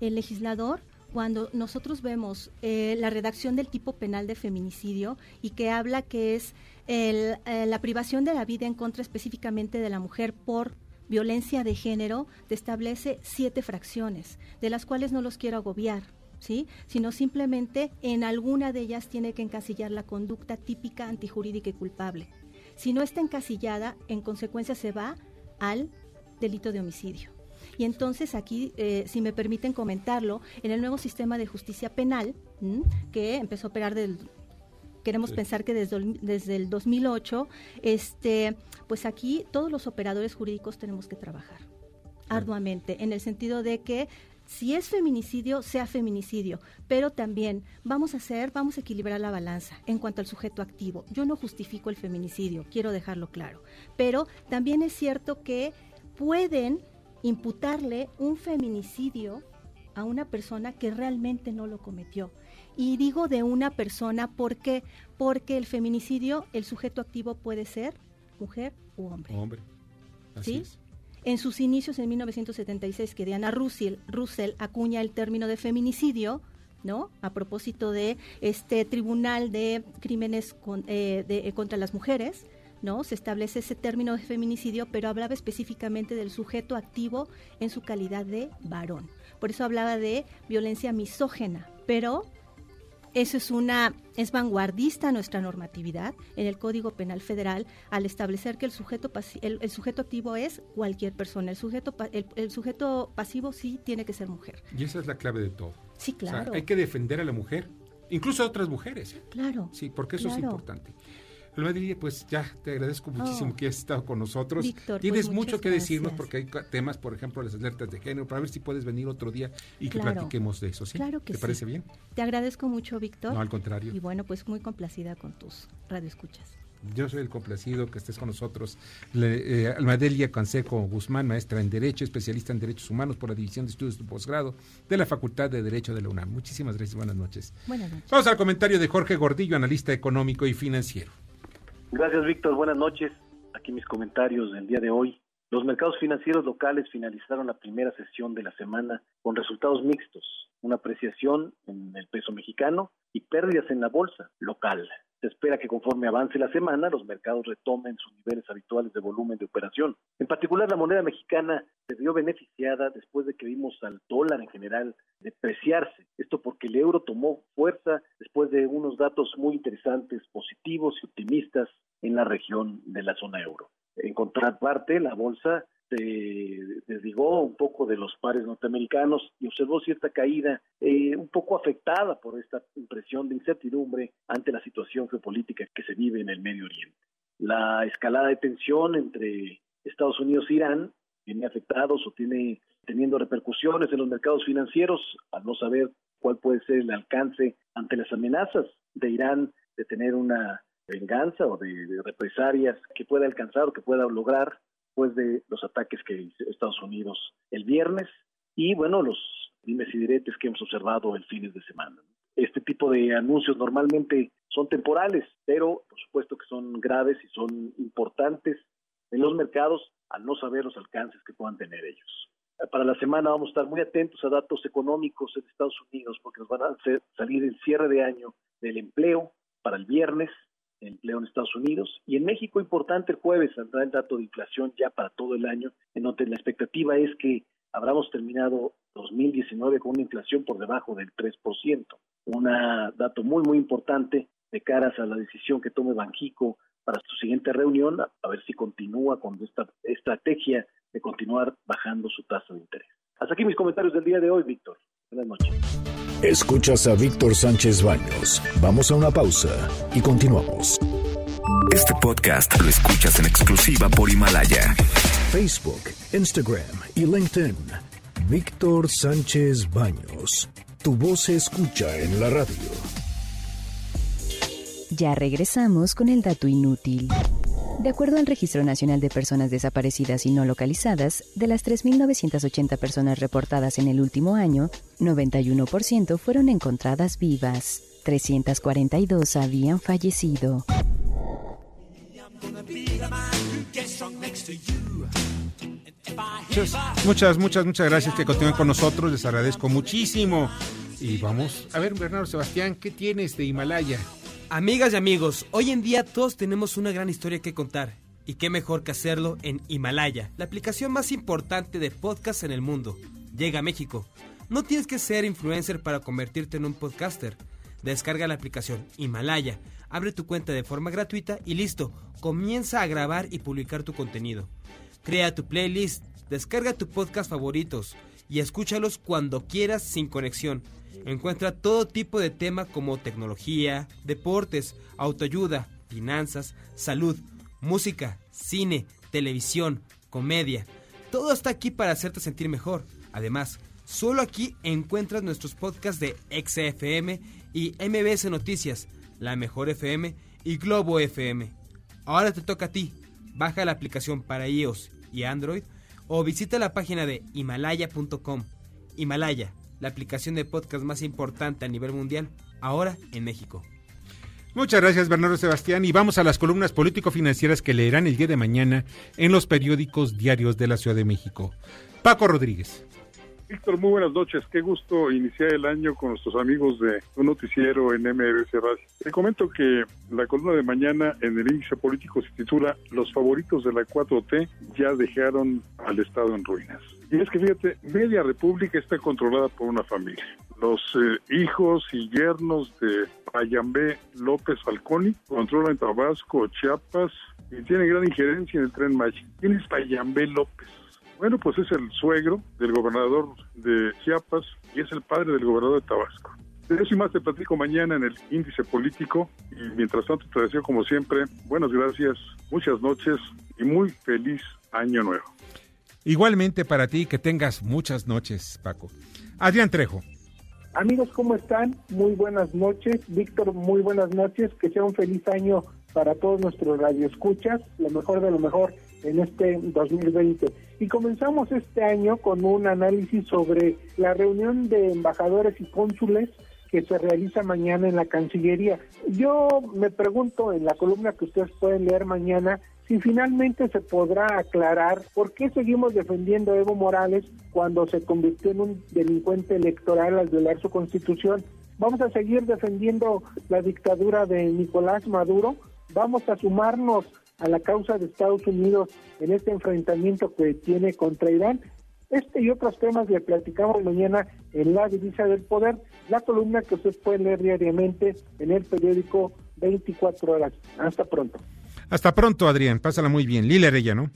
El legislador cuando nosotros vemos eh, la redacción del tipo penal de feminicidio y que habla que es el, eh, la privación de la vida en contra específicamente de la mujer por violencia de género, te establece siete fracciones, de las cuales no los quiero agobiar. ¿Sí? sino simplemente en alguna de ellas tiene que encasillar la conducta típica antijurídica y culpable. Si no está encasillada, en consecuencia se va al delito de homicidio. Y entonces aquí, eh, si me permiten comentarlo, en el nuevo sistema de justicia penal, que empezó a operar del queremos pensar que desde el, desde el 2008, este, pues aquí todos los operadores jurídicos tenemos que trabajar arduamente, en el sentido de que si es feminicidio, sea feminicidio, pero también vamos a hacer, vamos a equilibrar la balanza en cuanto al sujeto activo. Yo no justifico el feminicidio, quiero dejarlo claro, pero también es cierto que pueden imputarle un feminicidio a una persona que realmente no lo cometió. Y digo de una persona porque porque el feminicidio, el sujeto activo puede ser mujer u hombre. Hombre. ¿Sí? En sus inicios en 1976 que Diana Russell, Russell acuña el término de feminicidio, ¿no? A propósito de este tribunal de crímenes eh, eh, contra las mujeres, ¿no? Se establece ese término de feminicidio, pero hablaba específicamente del sujeto activo en su calidad de varón. Por eso hablaba de violencia misógena, pero eso es una es vanguardista nuestra normatividad en el Código Penal Federal al establecer que el sujeto el, sujeto activo es cualquier persona, el sujeto el, sujeto pasivo sí tiene que ser mujer. Y esa es la clave de todo. Sí, claro. hay que defender a la mujer, incluso a otras mujeres. Claro. Sí, porque eso es importante. Alma pues ya te agradezco muchísimo oh. que hayas estado con nosotros. Víctor, Tienes pues, mucho que decirnos porque hay temas, por ejemplo, las alertas de género, para ver si puedes venir otro día y que platiquemos de eso, ¿sí? Claro que ¿Te parece bien? Te agradezco mucho, Víctor. No, al contrario. Y bueno, pues muy complacida con tus radioescuchas. Yo soy el complacido que estés con nosotros. Eh, Almadelia Canseco Guzmán, maestra en Derecho, especialista en Derechos Humanos por la División de Estudios de Posgrado de la Facultad de Derecho de la UNAM. Muchísimas gracias, buenas noches. Buenas noches. Vamos al comentario de Jorge Gordillo, analista económico y financiero. Gracias, Víctor. Buenas noches. Aquí mis comentarios del día de hoy. Los mercados financieros locales finalizaron la primera sesión de la semana con resultados mixtos, una apreciación en el peso mexicano y pérdidas en la bolsa local. Se espera que conforme avance la semana, los mercados retomen sus niveles habituales de volumen de operación. En particular, la moneda mexicana se vio beneficiada después de que vimos al dólar en general depreciarse. Esto porque el euro tomó fuerza después de unos datos muy interesantes, positivos y optimistas en la región de la zona euro. En contraparte, la bolsa se desligó un poco de los pares norteamericanos y observó cierta caída, eh, un poco afectada por esta impresión de incertidumbre ante la situación geopolítica que se vive en el Medio Oriente. La escalada de tensión entre Estados Unidos e Irán tiene afectados o tiene teniendo repercusiones en los mercados financieros al no saber cuál puede ser el alcance ante las amenazas de Irán de tener una venganza o de, de represalias que pueda alcanzar o que pueda lograr después de los ataques que hizo Estados Unidos el viernes y bueno, los dimes y diretes que hemos observado el fines de semana. Este tipo de anuncios normalmente son temporales, pero por supuesto que son graves y son importantes en los mercados al no saber los alcances que puedan tener ellos. Para la semana vamos a estar muy atentos a datos económicos en Estados Unidos porque nos van a hacer salir el cierre de año del empleo para el viernes, empleo en Estados Unidos. Y en México, importante, el jueves saldrá el dato de inflación ya para todo el año, en donde la expectativa es que habremos terminado 2019 con una inflación por debajo del 3%. Un dato muy, muy importante de caras a la decisión que tome Banjico para su siguiente reunión, a ver si continúa con esta estrategia de continuar bajando su tasa de interés. Hasta aquí mis comentarios del día de hoy, Víctor. Buenas noches. Escuchas a Víctor Sánchez Baños. Vamos a una pausa y continuamos. Este podcast lo escuchas en exclusiva por Himalaya. Facebook, Instagram y LinkedIn. Víctor Sánchez Baños. Tu voz se escucha en la radio. Ya regresamos con el dato inútil. De acuerdo al Registro Nacional de Personas Desaparecidas y No Localizadas, de las 3.980 personas reportadas en el último año, 91% fueron encontradas vivas. 342 habían fallecido. Muchas, muchas, muchas, gracias que continúen con nosotros. Les agradezco muchísimo. Y vamos a ver, Bernardo Sebastián, ¿qué tienes de Himalaya? Amigas y amigos, hoy en día todos tenemos una gran historia que contar. Y qué mejor que hacerlo en Himalaya, la aplicación más importante de podcast en el mundo. Llega a México. No tienes que ser influencer para convertirte en un podcaster. Descarga la aplicación Himalaya, abre tu cuenta de forma gratuita y listo, comienza a grabar y publicar tu contenido. Crea tu playlist, descarga tu podcast favoritos y escúchalos cuando quieras sin conexión. Encuentra todo tipo de tema como tecnología, deportes, autoayuda, finanzas, salud, música, cine, televisión, comedia. Todo está aquí para hacerte sentir mejor. Además, solo aquí encuentras nuestros podcasts de XFM y MBS Noticias, La Mejor FM y Globo FM. Ahora te toca a ti. Baja la aplicación para iOS y Android o visita la página de himalaya.com. Himalaya, la aplicación de podcast más importante a nivel mundial, ahora en México. Muchas gracias Bernardo Sebastián y vamos a las columnas político-financieras que leerán el día de mañana en los periódicos diarios de la Ciudad de México. Paco Rodríguez. Víctor, muy buenas noches. Qué gusto iniciar el año con nuestros amigos de un noticiero en MBC Radio. Te comento que la columna de mañana en el índice político se titula Los favoritos de la 4T ya dejaron al Estado en ruinas. Y es que fíjate, media república está controlada por una familia. Los eh, hijos y yernos de Ayambé López Falconi controlan Tabasco, Chiapas y tienen gran injerencia en el tren Maya. ¿Quién es Ayambé López? Bueno, pues es el suegro del gobernador de Chiapas y es el padre del gobernador de Tabasco. De eso y más te platico mañana en el índice político y mientras tanto te deseo como siempre buenas gracias, muchas noches y muy feliz año nuevo. Igualmente para ti que tengas muchas noches, Paco. Adrián Trejo. Amigos, ¿cómo están? Muy buenas noches. Víctor, muy buenas noches. Que sea un feliz año para todos nuestros radioescuchas. Lo mejor de lo mejor en este 2020. Y comenzamos este año con un análisis sobre la reunión de embajadores y cónsules que se realiza mañana en la Cancillería. Yo me pregunto en la columna que ustedes pueden leer mañana si finalmente se podrá aclarar por qué seguimos defendiendo a Evo Morales cuando se convirtió en un delincuente electoral al violar su constitución. Vamos a seguir defendiendo la dictadura de Nicolás Maduro, vamos a sumarnos a la causa de Estados Unidos en este enfrentamiento que tiene contra Irán. Este y otros temas le platicamos mañana en la divisa del poder, la columna que ustedes pueden leer diariamente en el periódico 24 horas. Hasta pronto. Hasta pronto, Adrián. Pásala muy bien. Lila Arella, ¿no?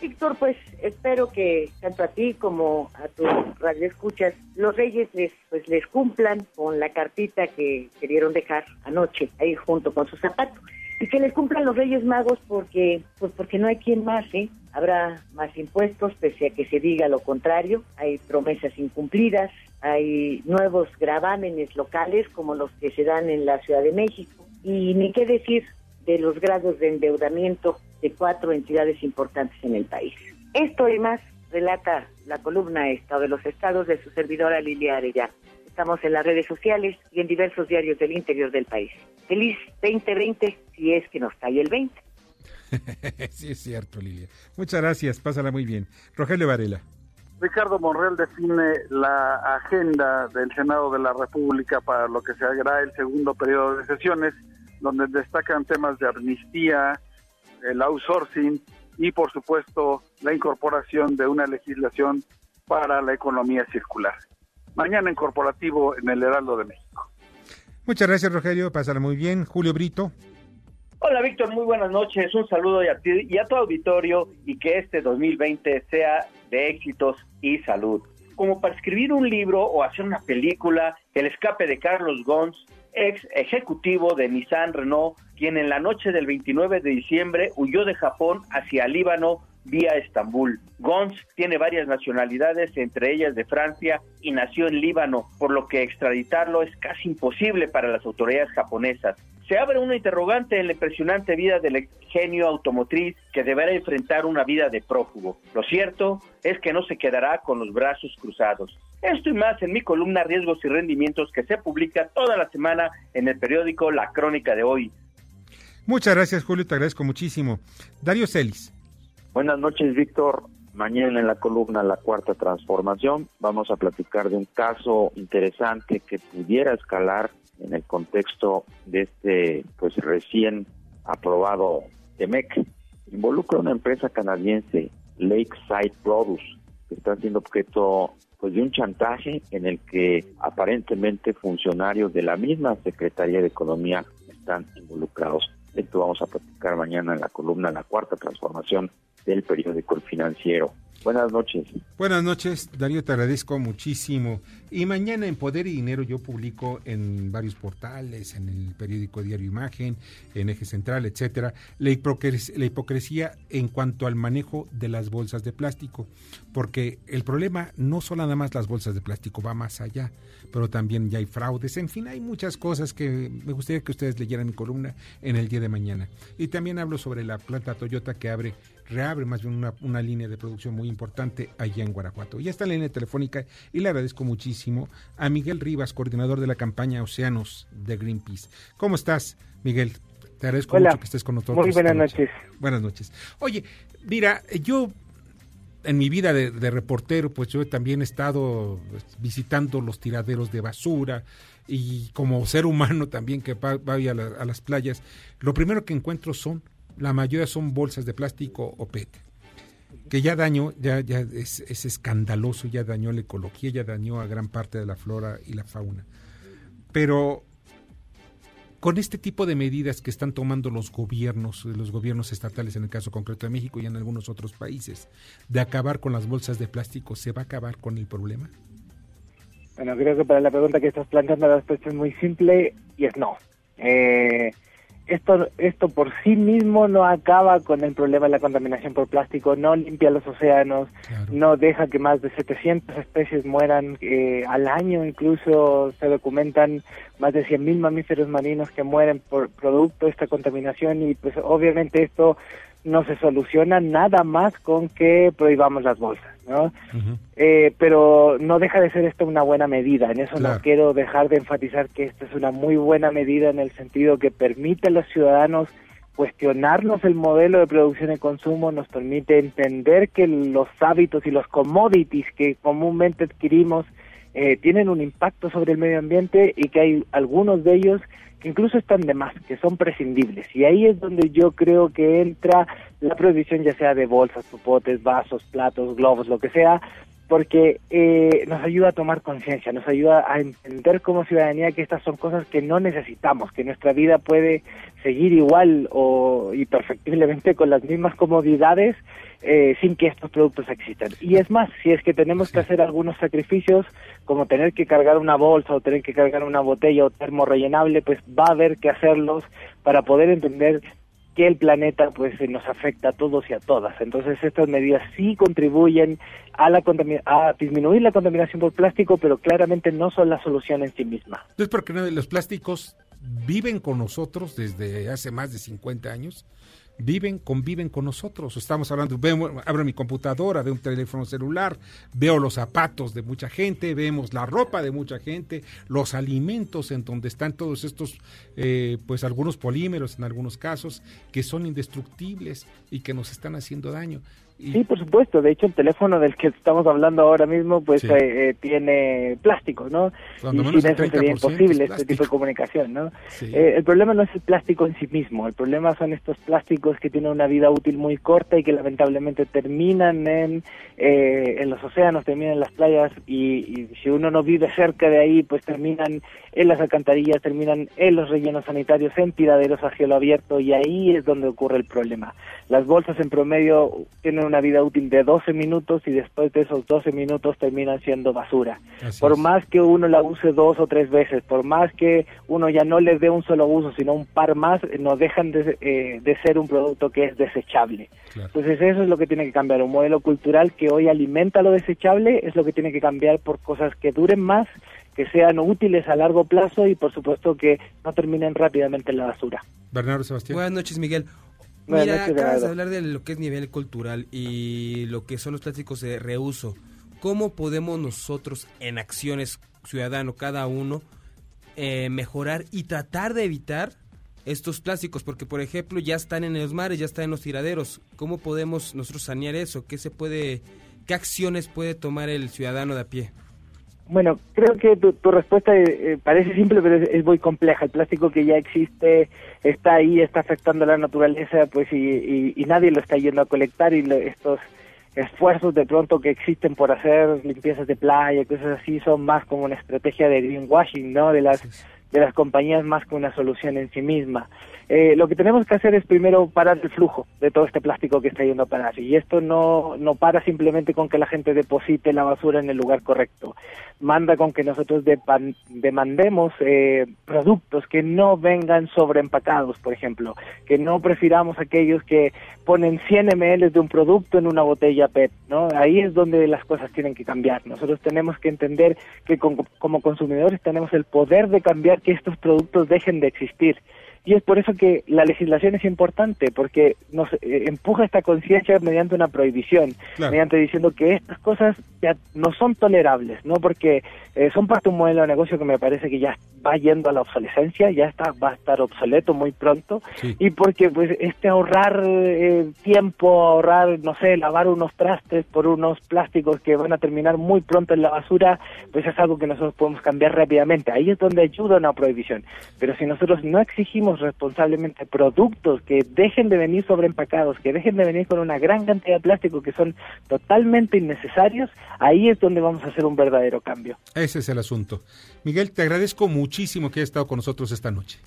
Víctor, pues espero que tanto a ti como a tus radioescuchas los reyes les pues les cumplan con la cartita que querieron dejar anoche ahí junto con sus zapatos y que les cumplan los Reyes Magos porque pues porque no hay quien más, ¿eh? Habrá más impuestos pese a que se diga lo contrario, hay promesas incumplidas, hay nuevos gravámenes locales como los que se dan en la Ciudad de México y ni qué decir de los grados de endeudamiento de cuatro entidades importantes en el país. Esto y más relata la columna Estado de los Estados de su servidora Lilia Arellano. Estamos en las redes sociales y en diversos diarios del interior del país. Feliz 2020 si es que nos cae el 20. sí, es cierto, Lilia. Muchas gracias, pásala muy bien. Rogelio Varela. Ricardo Monreal define la agenda del Senado de la República para lo que será el segundo periodo de sesiones, donde destacan temas de amnistía, el outsourcing y, por supuesto, la incorporación de una legislación para la economía circular. Mañana en corporativo en el Heraldo de México. Muchas gracias, Rogelio. Pásala muy bien. Julio Brito. Hola, Víctor. Muy buenas noches. Un saludo a ti y a tu auditorio y que este 2020 sea de éxitos y salud. Como para escribir un libro o hacer una película, El escape de Carlos Gons, ex ejecutivo de Nissan Renault, quien en la noche del 29 de diciembre huyó de Japón hacia Líbano vía Estambul. Gons tiene varias nacionalidades, entre ellas de Francia, y nació en Líbano, por lo que extraditarlo es casi imposible para las autoridades japonesas. Se abre una interrogante en la impresionante vida del genio automotriz que deberá enfrentar una vida de prófugo. Lo cierto es que no se quedará con los brazos cruzados. Esto y más en mi columna Riesgos y Rendimientos que se publica toda la semana en el periódico La Crónica de hoy. Muchas gracias, Julio, te agradezco muchísimo. Darío Celis. Buenas noches, Víctor. Mañana en la columna La Cuarta Transformación vamos a platicar de un caso interesante que pudiera escalar en el contexto de este pues recién aprobado TEMEC. Involucra una empresa canadiense, Lakeside Produce, que está siendo objeto pues de un chantaje en el que aparentemente funcionarios de la misma Secretaría de Economía están involucrados. Esto vamos a platicar mañana en la columna La Cuarta Transformación del periódico El Financiero. Buenas noches. Buenas noches, Darío, te agradezco muchísimo. Y mañana en Poder y Dinero yo publico en varios portales, en el periódico Diario Imagen, en Eje Central, etcétera, la hipocresía, la hipocresía en cuanto al manejo de las bolsas de plástico, porque el problema no son nada más las bolsas de plástico, va más allá, pero también ya hay fraudes, en fin, hay muchas cosas que me gustaría que ustedes leyeran mi columna en el día de mañana. Y también hablo sobre la planta Toyota que abre reabre más bien una, una, línea de producción muy importante allá en Guanajuato. Ya está la línea telefónica y le agradezco muchísimo a Miguel Rivas, coordinador de la campaña Océanos de Greenpeace. ¿Cómo estás, Miguel? Te agradezco mucho que estés con nosotros. Muy buenas noches. Buenas noches. Oye, mira, yo en mi vida de, de, reportero, pues yo también he estado visitando los tiraderos de basura y como ser humano también que va, va a, la, a las playas, lo primero que encuentro son la mayoría son bolsas de plástico o PET, que ya dañó, ya, ya es, es, escandaloso, ya dañó la ecología, ya dañó a gran parte de la flora y la fauna. Pero con este tipo de medidas que están tomando los gobiernos, los gobiernos estatales, en el caso concreto de México y en algunos otros países, de acabar con las bolsas de plástico, ¿se va a acabar con el problema? Bueno, creo que para la pregunta que estás planteando la respuesta es muy simple y es no. Eh, esto, esto por sí mismo no acaba con el problema de la contaminación por plástico, no limpia los océanos, claro. no deja que más de 700 especies mueran eh, al año, incluso se documentan más de 100.000 mamíferos marinos que mueren por producto de esta contaminación y pues obviamente esto no se soluciona nada más con que prohibamos las bolsas, ¿no? Uh -huh. eh, pero no deja de ser esto una buena medida, en eso claro. no quiero dejar de enfatizar que esta es una muy buena medida en el sentido que permite a los ciudadanos cuestionarnos el modelo de producción y consumo, nos permite entender que los hábitos y los commodities que comúnmente adquirimos eh, tienen un impacto sobre el medio ambiente y que hay algunos de ellos que incluso están de más, que son prescindibles. Y ahí es donde yo creo que entra la prohibición ya sea de bolsas, popotes, vasos, platos, globos, lo que sea, porque eh, nos ayuda a tomar conciencia, nos ayuda a entender como ciudadanía que estas son cosas que no necesitamos, que nuestra vida puede seguir igual o y perfectiblemente con las mismas comodidades eh, sin que estos productos existan. Y es más, si es que tenemos que hacer algunos sacrificios, como tener que cargar una bolsa o tener que cargar una botella o termo rellenable, pues va a haber que hacerlos para poder entender que el planeta pues nos afecta a todos y a todas. Entonces estas medidas sí contribuyen a la a disminuir la contaminación por plástico, pero claramente no son la solución en sí misma. Entonces, porque los plásticos viven con nosotros desde hace más de 50 años viven, conviven con nosotros. Estamos hablando, veo, abro mi computadora, veo un teléfono celular, veo los zapatos de mucha gente, vemos la ropa de mucha gente, los alimentos en donde están todos estos, eh, pues algunos polímeros en algunos casos, que son indestructibles y que nos están haciendo daño. Sí, por supuesto. De hecho, el teléfono del que estamos hablando ahora mismo, pues eh, eh, tiene plástico, ¿no? Cuando y sin eso sería 30% imposible es este tipo de comunicación, ¿no? Sí. Eh, el problema no es el plástico en sí mismo. El problema son estos plásticos que tienen una vida útil muy corta y que lamentablemente terminan en, eh, en los océanos, terminan en las playas y, y si uno no vive cerca de ahí, pues terminan en las alcantarillas, terminan en los rellenos sanitarios, en tiraderos a cielo abierto y ahí es donde ocurre el problema. Las bolsas en promedio tienen una vida útil de 12 minutos y después de esos 12 minutos terminan siendo basura. Así por es. más que uno la use dos o tres veces, por más que uno ya no les dé un solo uso, sino un par más, no dejan de, eh, de ser un producto que es desechable. Entonces eso es lo que tiene que cambiar. Un modelo cultural que hoy alimenta lo desechable es lo que tiene que cambiar por cosas que duren más, que sean útiles a largo plazo y por supuesto que no terminen rápidamente en la basura. Bernardo Sebastián. Buenas noches, Miguel. Mira, acabas de hablar de lo que es nivel cultural y lo que son los plásticos de reuso. ¿Cómo podemos nosotros, en acciones ciudadano, cada uno, eh, mejorar y tratar de evitar estos plásticos? Porque, por ejemplo, ya están en los mares, ya están en los tiraderos. ¿Cómo podemos nosotros sanear eso? ¿Qué se puede, qué acciones puede tomar el ciudadano de a pie? Bueno, creo que tu, tu respuesta eh, eh, parece simple, pero es, es muy compleja. El plástico que ya existe está ahí, está afectando a la naturaleza, pues y, y- nadie lo está yendo a colectar y lo- estos esfuerzos de pronto que existen por hacer limpiezas de playa, cosas así, son más como una estrategia de greenwashing, ¿no? De las de las compañías más que una solución en sí misma. Eh, lo que tenemos que hacer es primero parar el flujo de todo este plástico que está yendo a parar. Y esto no, no para simplemente con que la gente deposite la basura en el lugar correcto. Manda con que nosotros demandemos eh, productos que no vengan sobreempacados, por ejemplo. Que no prefiramos aquellos que ponen 100 ml de un producto en una botella PET, ¿no? Ahí es donde las cosas tienen que cambiar. Nosotros tenemos que entender que como consumidores tenemos el poder de cambiar que estos productos dejen de existir. Y es por eso que la legislación es importante, porque nos eh, empuja esta conciencia mediante una prohibición, Claro. mediante diciendo que estas cosas ya no son tolerables, ¿no? Porque eh, son parte de un modelo de negocio que me parece que ya va yendo a la obsolescencia, ya está va a estar obsoleto muy pronto, y porque pues este ahorrar eh, tiempo, ahorrar, no sé, lavar unos trastes por unos plásticos que van a terminar muy pronto en la basura, pues es algo que nosotros podemos cambiar rápidamente. Ahí es donde ayuda una prohibición. Pero si nosotros no exigimos responsablemente productos que dejen de venir sobreempacados, que dejen de venir con una gran cantidad de plástico que son totalmente innecesarios, ahí es donde vamos a hacer un verdadero cambio. Ese es el asunto. Miguel, te agradezco muchísimo que hayas estado con nosotros esta noche.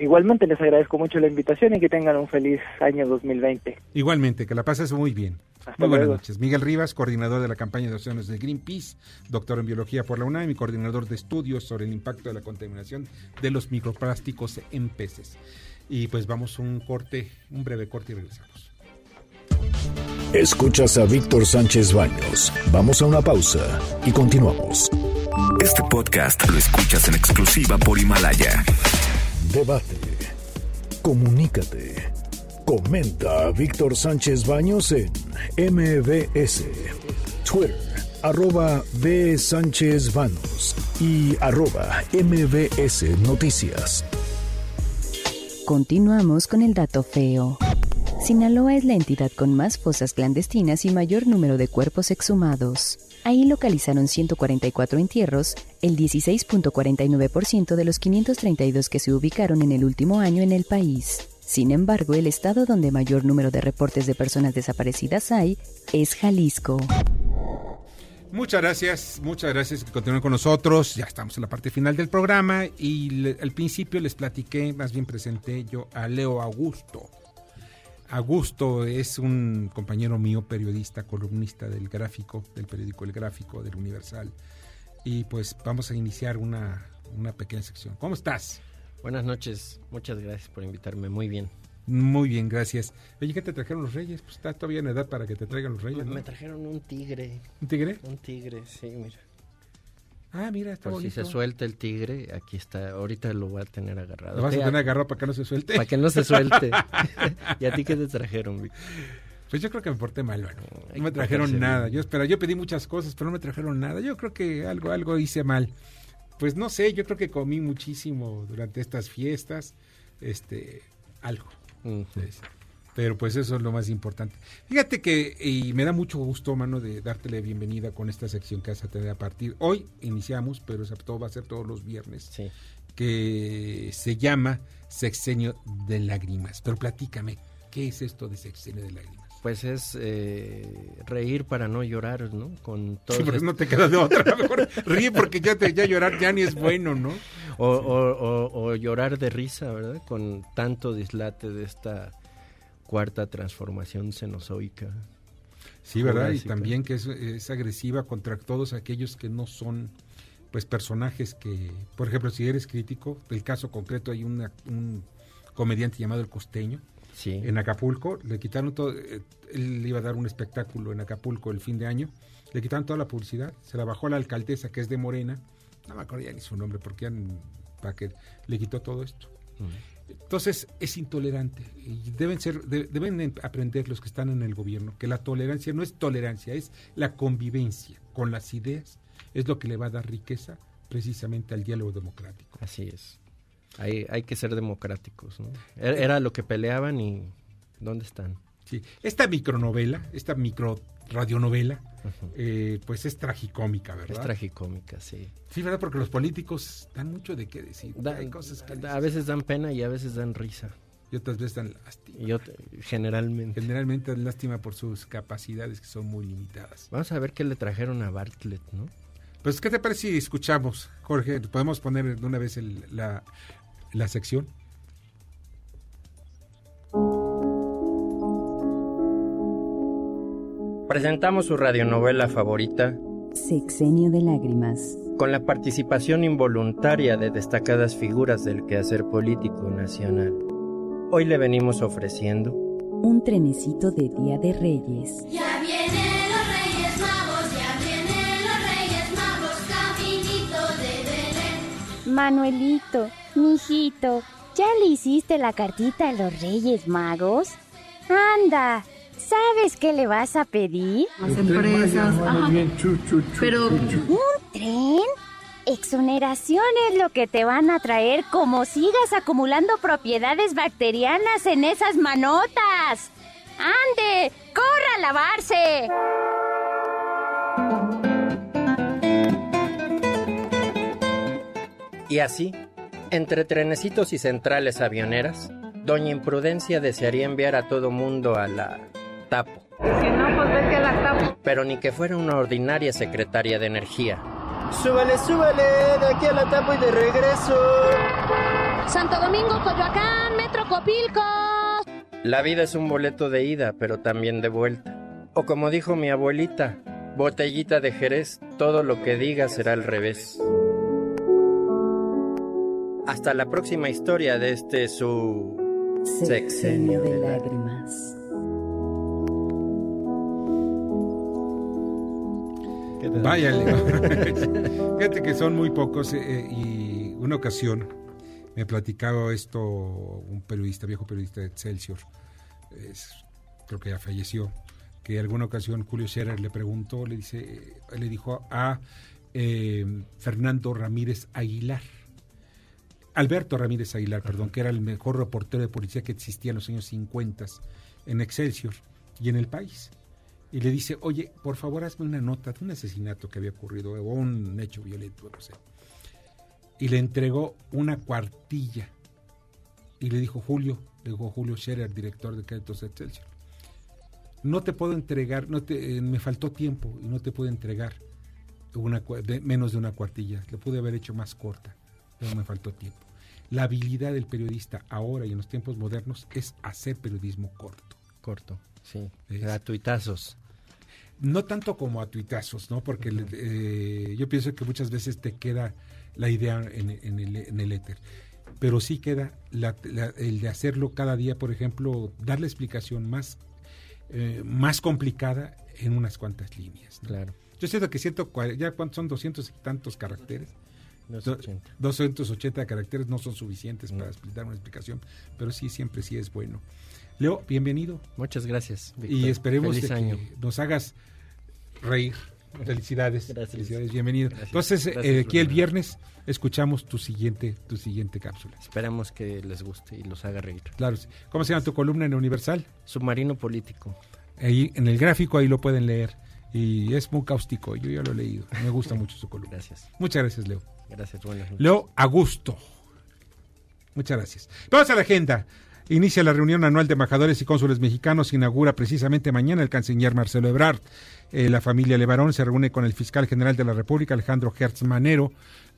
Igualmente les agradezco mucho la invitación y que tengan un feliz año 2020. Igualmente, que la pases muy bien. Hasta muy buenas luego. noches. Miguel Rivas, coordinador de la campaña de acciones de Greenpeace, doctor en biología por la UNAM y coordinador de estudios sobre el impacto de la contaminación de los microplásticos en peces. Y pues vamos a un corte, un breve corte y regresamos. Escuchas a Víctor Sánchez Baños. Vamos a una pausa y continuamos. Este podcast lo escuchas en exclusiva por Himalaya. Debate. Comunícate. Comenta a Víctor Sánchez Baños en MBS. Twitter, arroba B. Sánchez Baños y arroba MBS Noticias. Continuamos con el dato feo. Sinaloa es la entidad con más fosas clandestinas y mayor número de cuerpos exhumados. Ahí localizaron 144 entierros, el 16.49% de los 532 que se ubicaron en el último año en el país. Sin embargo, el estado donde mayor número de reportes de personas desaparecidas hay es Jalisco. Muchas gracias, muchas gracias que continúen con nosotros. Ya estamos en la parte final del programa y al principio les platiqué, más bien presenté yo a Leo Augusto. Augusto es un compañero mío, periodista, columnista del gráfico, del periódico El Gráfico, del Universal. Y pues vamos a iniciar una, una pequeña sección. ¿Cómo estás? Buenas noches, muchas gracias por invitarme, muy bien. Muy bien, gracias. Oye, ¿qué te trajeron los reyes? Pues está todavía en edad para que te traigan los reyes. Me trajeron un tigre. ¿Un tigre? Un tigre, sí, mira. Ah, mira, está Por si bonito. se suelta el tigre, aquí está. Ahorita lo voy a tener agarrado. Lo vas a ¿Qué tener agarrado para que no se suelte. Para que no se suelte. ¿Y a ti qué te trajeron, Vic? Pues yo creo que me porté mal, bueno. No me trajeron nada. Yo espera, yo pedí muchas cosas, pero no me trajeron nada. Yo creo que algo, algo hice mal. Pues no sé, yo creo que comí muchísimo durante estas fiestas. Este, algo. Sí. Pero pues eso es lo más importante. Fíjate que, y me da mucho gusto, mano, de darte la bienvenida con esta sección que vas a tener a partir. Hoy iniciamos, pero todo va a ser todos los viernes. Que se llama Sexenio de Lágrimas. Pero platícame, ¿qué es esto de Sexenio de Lágrimas? Pues es eh, reír para no llorar, ¿no? Con todo sí, porque no te queda de otra. Mejor ríe porque ya, te, ya llorar ya ni es bueno, ¿no? O, o, o, llorar de risa, ¿verdad? Con tanto dislate de esta cuarta transformación cenozoica. Sí, ¿verdad? Y también que es, agresiva contra todos aquellos que no son pues personajes que, por ejemplo, si eres crítico, del caso concreto hay un comediante llamado El Costeño, en Acapulco, le quitaron todo, eh, él iba a dar un espectáculo en Acapulco el fin de año, le quitaron toda la publicidad, se la bajó a la alcaldesa que es de Morena, no me acuerdo ya ni su nombre porque ya para que le quitó todo esto. Entonces es intolerante y deben ser deben aprender los que están en el gobierno que la tolerancia no es tolerancia, es la convivencia con las ideas es lo que le va a dar riqueza precisamente al diálogo democrático. Así es. Hay, hay que ser democráticos, ¿no? Era lo que peleaban y ¿dónde están? Sí, esta micronovela, esta micro radionovela, eh, pues es tragicómica, ¿verdad? Es tragicómica, sí. Sí, ¿verdad? Porque los políticos dan mucho de qué decir. cosas a veces dan pena y a veces dan risa. Y otras veces dan lástima. Generalmente. Generalmente dan lástima por sus capacidades que son muy limitadas. Vamos a ver qué le trajeron a Bartlett, ¿no? Pues, ¿qué te parece si escuchamos, Jorge? ¿Podemos poner de una vez la, la sección. Presentamos su radionovela favorita, Sexenio de Lágrimas, con la participación involuntaria de destacadas figuras del quehacer político nacional. Hoy le venimos ofreciendo un trenecito de Día de Reyes. Ya vienen los Reyes Magos, ya vienen los Reyes Magos, caminito de Belén. Manuelito, mijito, ¿Ya le hiciste la cartita a los Reyes Magos? Anda, ¿sabes qué le vas a pedir? Las empresas. Pero. ¿Un tren? Exoneración es lo que te van a traer como sigas acumulando propiedades bacterianas en esas manotas. ¡Ande! ¡Corra a lavarse! Y así, entre trenecitos y centrales avioneras, Doña Imprudencia desearía enviar a todo mundo a la Tapo. Si no, pues vete a la Tapo. Pero ni que fuera una ordinaria secretaria de energía. Súbale, súbale, de aquí a la Tapo y de regreso. Santo Domingo, Coyoacán, Metro Copilco. La vida es un boleto de ida, pero también de vuelta. O como dijo mi abuelita, botellita de Jerez, todo lo que diga será al revés. Hasta la próxima historia de este su sexenio de lágrimas. Váyale. Fíjate que son muy pocos eh, y una ocasión me platicaba esto un periodista, viejo periodista de Excelsior, creo que ya falleció, que alguna ocasión Julio Scherer le preguntó, le dice, le dijo a eh, Fernando Ramírez Aguilar, Alberto Ramírez Aguilar, perdón, que era el mejor reportero de policía que existía en los años 50 en Excelsior y en el país. Y le dice, oye, por favor hazme una nota de un asesinato que había ocurrido o un hecho violento, no sé. Y le entregó una cuartilla. Y le dijo Julio, le dijo Julio Scherer, director de Créditos Excelsior. No te puedo entregar, no te, eh, me faltó tiempo y no te puedo entregar una, menos de una cuartilla. Le pude haber hecho más corta pero me faltó tiempo. La habilidad del periodista ahora y en los tiempos modernos es hacer periodismo corto. Corto, sí. A tuitazos. No tanto como a tuitazos, ¿no? Porque eh, yo pienso que muchas veces te queda la idea en, el, éter. Pero sí queda el de hacerlo cada día, por ejemplo, dar la explicación más, eh, más complicada en unas cuantas líneas. Claro. Yo siento que siento, ya cuántos son doscientos y tantos caracteres 280. 280 caracteres no son suficientes para explicar una explicación, pero sí, siempre sí es bueno. Leo, bienvenido. Muchas gracias. Y esperemos que nos hagas reír Felicidades. Felicidades, bienvenido. Entonces, Gracias, eh, aquí el viernes escuchamos tu siguiente, tu siguiente cápsula. Esperamos que les guste y los haga reír. Claro. sí. ¿Cómo se llama tu columna en Universal? Submarino político. Ahí en el gráfico ahí lo pueden leer. Y es muy cáustico, yo ya lo he leído. Me gusta mucho su columna. Gracias. Muchas gracias, Leo. Gracias, buenas noches. Leo Augusto. Muchas gracias. Vamos a la agenda. Inicia la reunión anual de embajadores y cónsules mexicanos. Inaugura precisamente mañana el canciller Marcelo Ebrard. Eh, la familia Levarón se reúne con el fiscal general de la República, Alejandro Hertz Manero,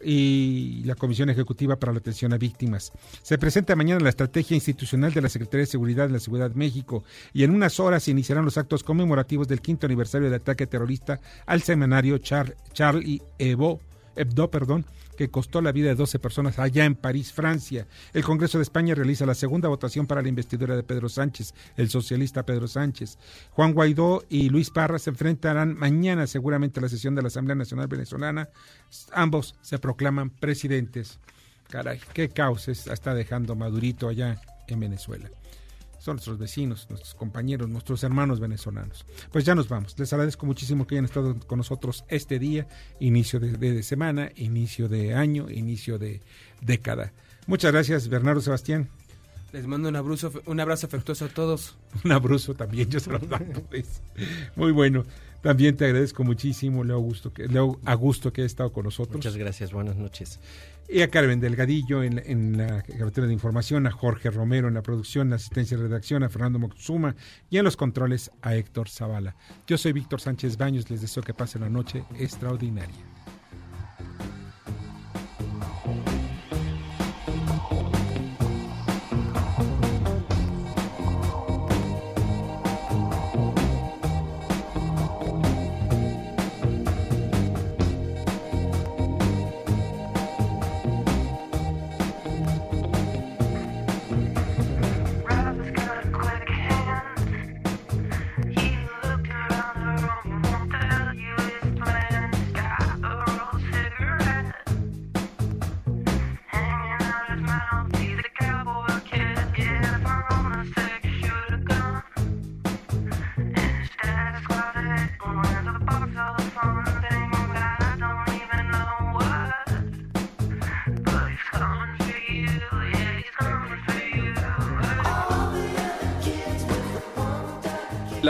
y la Comisión Ejecutiva para la Atención a Víctimas. Se presenta mañana la estrategia institucional de la Secretaría de Seguridad de la Ciudad de México y en unas horas se iniciarán los actos conmemorativos del quinto aniversario del ataque terrorista al semanario Char Charlie Hebdo, perdón, que costó la vida de 12 personas allá en París, Francia. El Congreso de España realiza la segunda votación para la investidura de Pedro Sánchez, el socialista Pedro Sánchez. Juan Guaidó y Luis Parra se enfrentarán mañana seguramente a la sesión de la Asamblea Nacional Venezolana. Ambos se proclaman presidentes. Caray, qué caos es- está dejando Madurito allá en Venezuela. Son nuestros vecinos, nuestros compañeros, nuestros hermanos venezolanos. Pues ya nos vamos. Les agradezco muchísimo que hayan estado con nosotros este día, inicio de, semana, inicio de año, inicio de década. Muchas gracias, Bernardo Sebastián. Les mando un abrazo, un abrazo afectuoso a todos. Un abrazo también, yo se los mando, pues. Muy bueno. También te agradezco muchísimo, Leo Augusto, que, Leo Augusto, que ha estado con nosotros. Muchas gracias, buenas noches. Y a Carmen Delgadillo en, en la carretera de información, a Jorge Romero en la producción, la asistencia de redacción, a Fernando Moxuma y en los controles a Héctor Zavala. Yo soy Víctor Sánchez Baños, les deseo que pasen una noche extraordinaria.